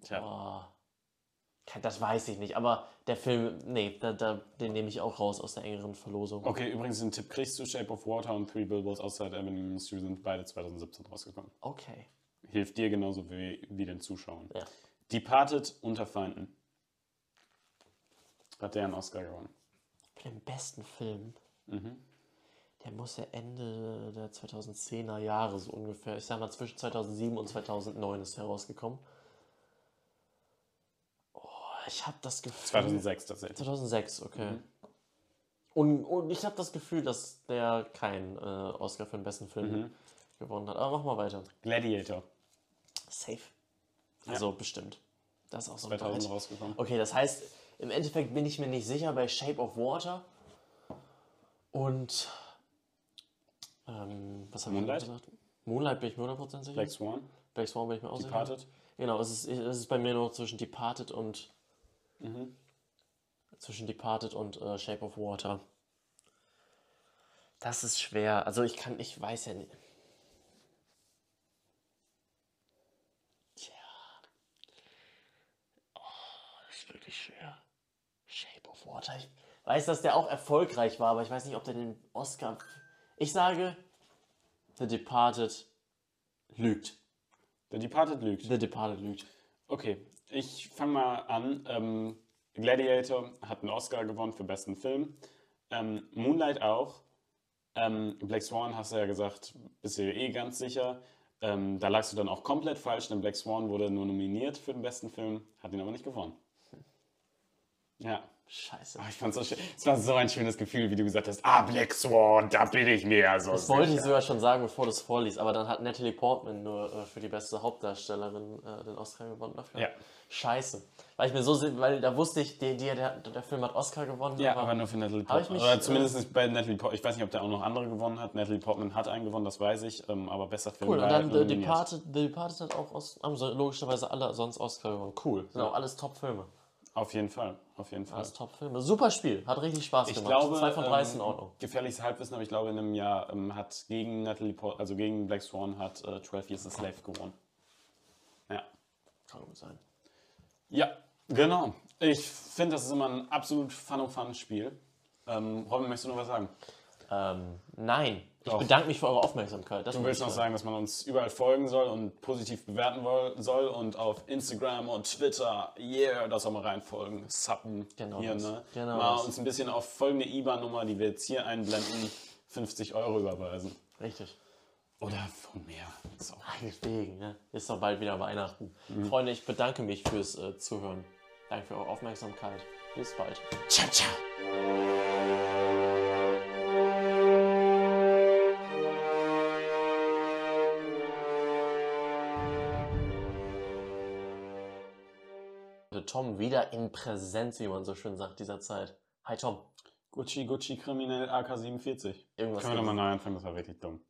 tja. Boah. Das weiß ich nicht, aber der Film, nee, da, da, den nehme ich auch raus aus der engeren Verlosung. Okay, übrigens einen Tipp kriegst du Shape of Water und Three Billboards Outside Ebbing, Missouri sind beide 2017 rausgekommen. Okay. Hilft dir genauso wie, wie den Zuschauern. Ja. Departed unter Feinden. Hat der einen Oscar gewonnen. Für den besten Film, Mhm. der muss ja Ende der 2010er Jahre so ungefähr, ich sag mal zwischen 2007 und 2009 ist er rausgekommen. Oh, ich habe das Gefühl. 2006 tatsächlich. 2006, okay. Mhm. Und, und ich habe das Gefühl, dass der keinen äh, Oscar für den besten Film Mhm. gewonnen hat. Aber mach mal weiter. Gladiator. Safe. Also bestimmt. Das ist auch so ein 2000 Brett. rausgekommen. Okay, das heißt, im Endeffekt bin ich mir nicht sicher bei Shape of Water und ähm, was haben wir Moonlight? gesagt? Moonlight bin ich mir 100% sicher. Black Swan. Black Swan bin ich mir auch sicher. Departed. Genau, es ist, es ist bei mir nur zwischen Departed und Mhm. zwischen Departed und äh, Shape of Water. Das ist schwer. Also ich kann, ich weiß ja nicht. Tja. Oh, wirklich schwer. Shape of Water. Ich weiß, dass der auch erfolgreich war, aber ich weiß nicht, ob der den Oscar. Ich sage, The Departed lügt. The Departed lügt. The Departed lügt. Okay, ich fange mal an. Ähm, Gladiator hat einen Oscar gewonnen für besten Film. Ähm, Moonlight auch. Ähm, Black Swan hast du ja gesagt, bist du dir eh ganz sicher. Ähm, da lagst du dann auch komplett falsch, denn Black Swan wurde nur nominiert für den besten Film, hat ihn aber nicht gewonnen. Ja, Scheiße. aber ich fand es so schön. Es war so ein schönes Gefühl, wie du gesagt hast, ah, Black Swan, da bin ich mir ja so Das wollte ich sicher. sogar schon sagen, bevor du es vorliest, aber dann hat Natalie Portman nur äh, für die beste Hauptdarstellerin äh, den Oscar gewonnen dafür. Ja. Scheiße. Weil ich mir so, weil da wusste ich, die, die, der, der Film hat Oscar gewonnen. Ja, aber nur für Natalie Portman. mich, Oder äh, zumindest bei Natalie Portman. Ich weiß nicht, ob der auch noch andere gewonnen hat. Natalie Portman hat einen gewonnen, das weiß ich. Ähm, aber besser Film Cool, und dann halt The. Departed, The Departed hat auch Os haben logischerweise alle sonst Oscar gewonnen. Cool. Sind Ja. auch alles Top-Filme. Auf jeden Fall, auf jeden Fall. Alles Top-Filme. Super Spiel. Hat richtig Spaß Ich gemacht. glaube, Zwei von drei ist in ähm, Ordnung. gefährliches Halbwissen, aber ich glaube, in einem Jahr ähm, hat gegen Natalie Portman, also gegen Black Swan, hat äh, 12 Years a Slave gewonnen. Ja. Kann gut sein. Ja, genau. Ich finde, das ist immer ein absolut Fun-Fun-Spiel. Ähm, Robin, möchtest du noch was sagen? Ähm, nein. Ich Doch. bedanke mich für eure Aufmerksamkeit. Das Du willst ich noch sagen. dass man uns überall folgen soll und positiv bewerten soll und auf Instagram und Twitter, yeah, da soll man reinfolgen, suppen. Genau hier, das. ne? Genau Mal das. uns ein bisschen auf folgende IBAN-Nummer, die wir jetzt hier einblenden, 50 Euro überweisen. Richtig. Oder von mehr. So. Deswegen, ne? Ist doch bald wieder Weihnachten. Freunde, ich bedanke mich fürs äh, Zuhören. Danke für eure Aufmerksamkeit. Bis bald. Ciao, ciao. Tom wieder in Präsenz, wie man so schön sagt, dieser Zeit. Hi Tom. Gucci, Gucci, Kriminell, AK-47. Irgendwas Können wir nochmal neu anfangen, das war richtig dumm.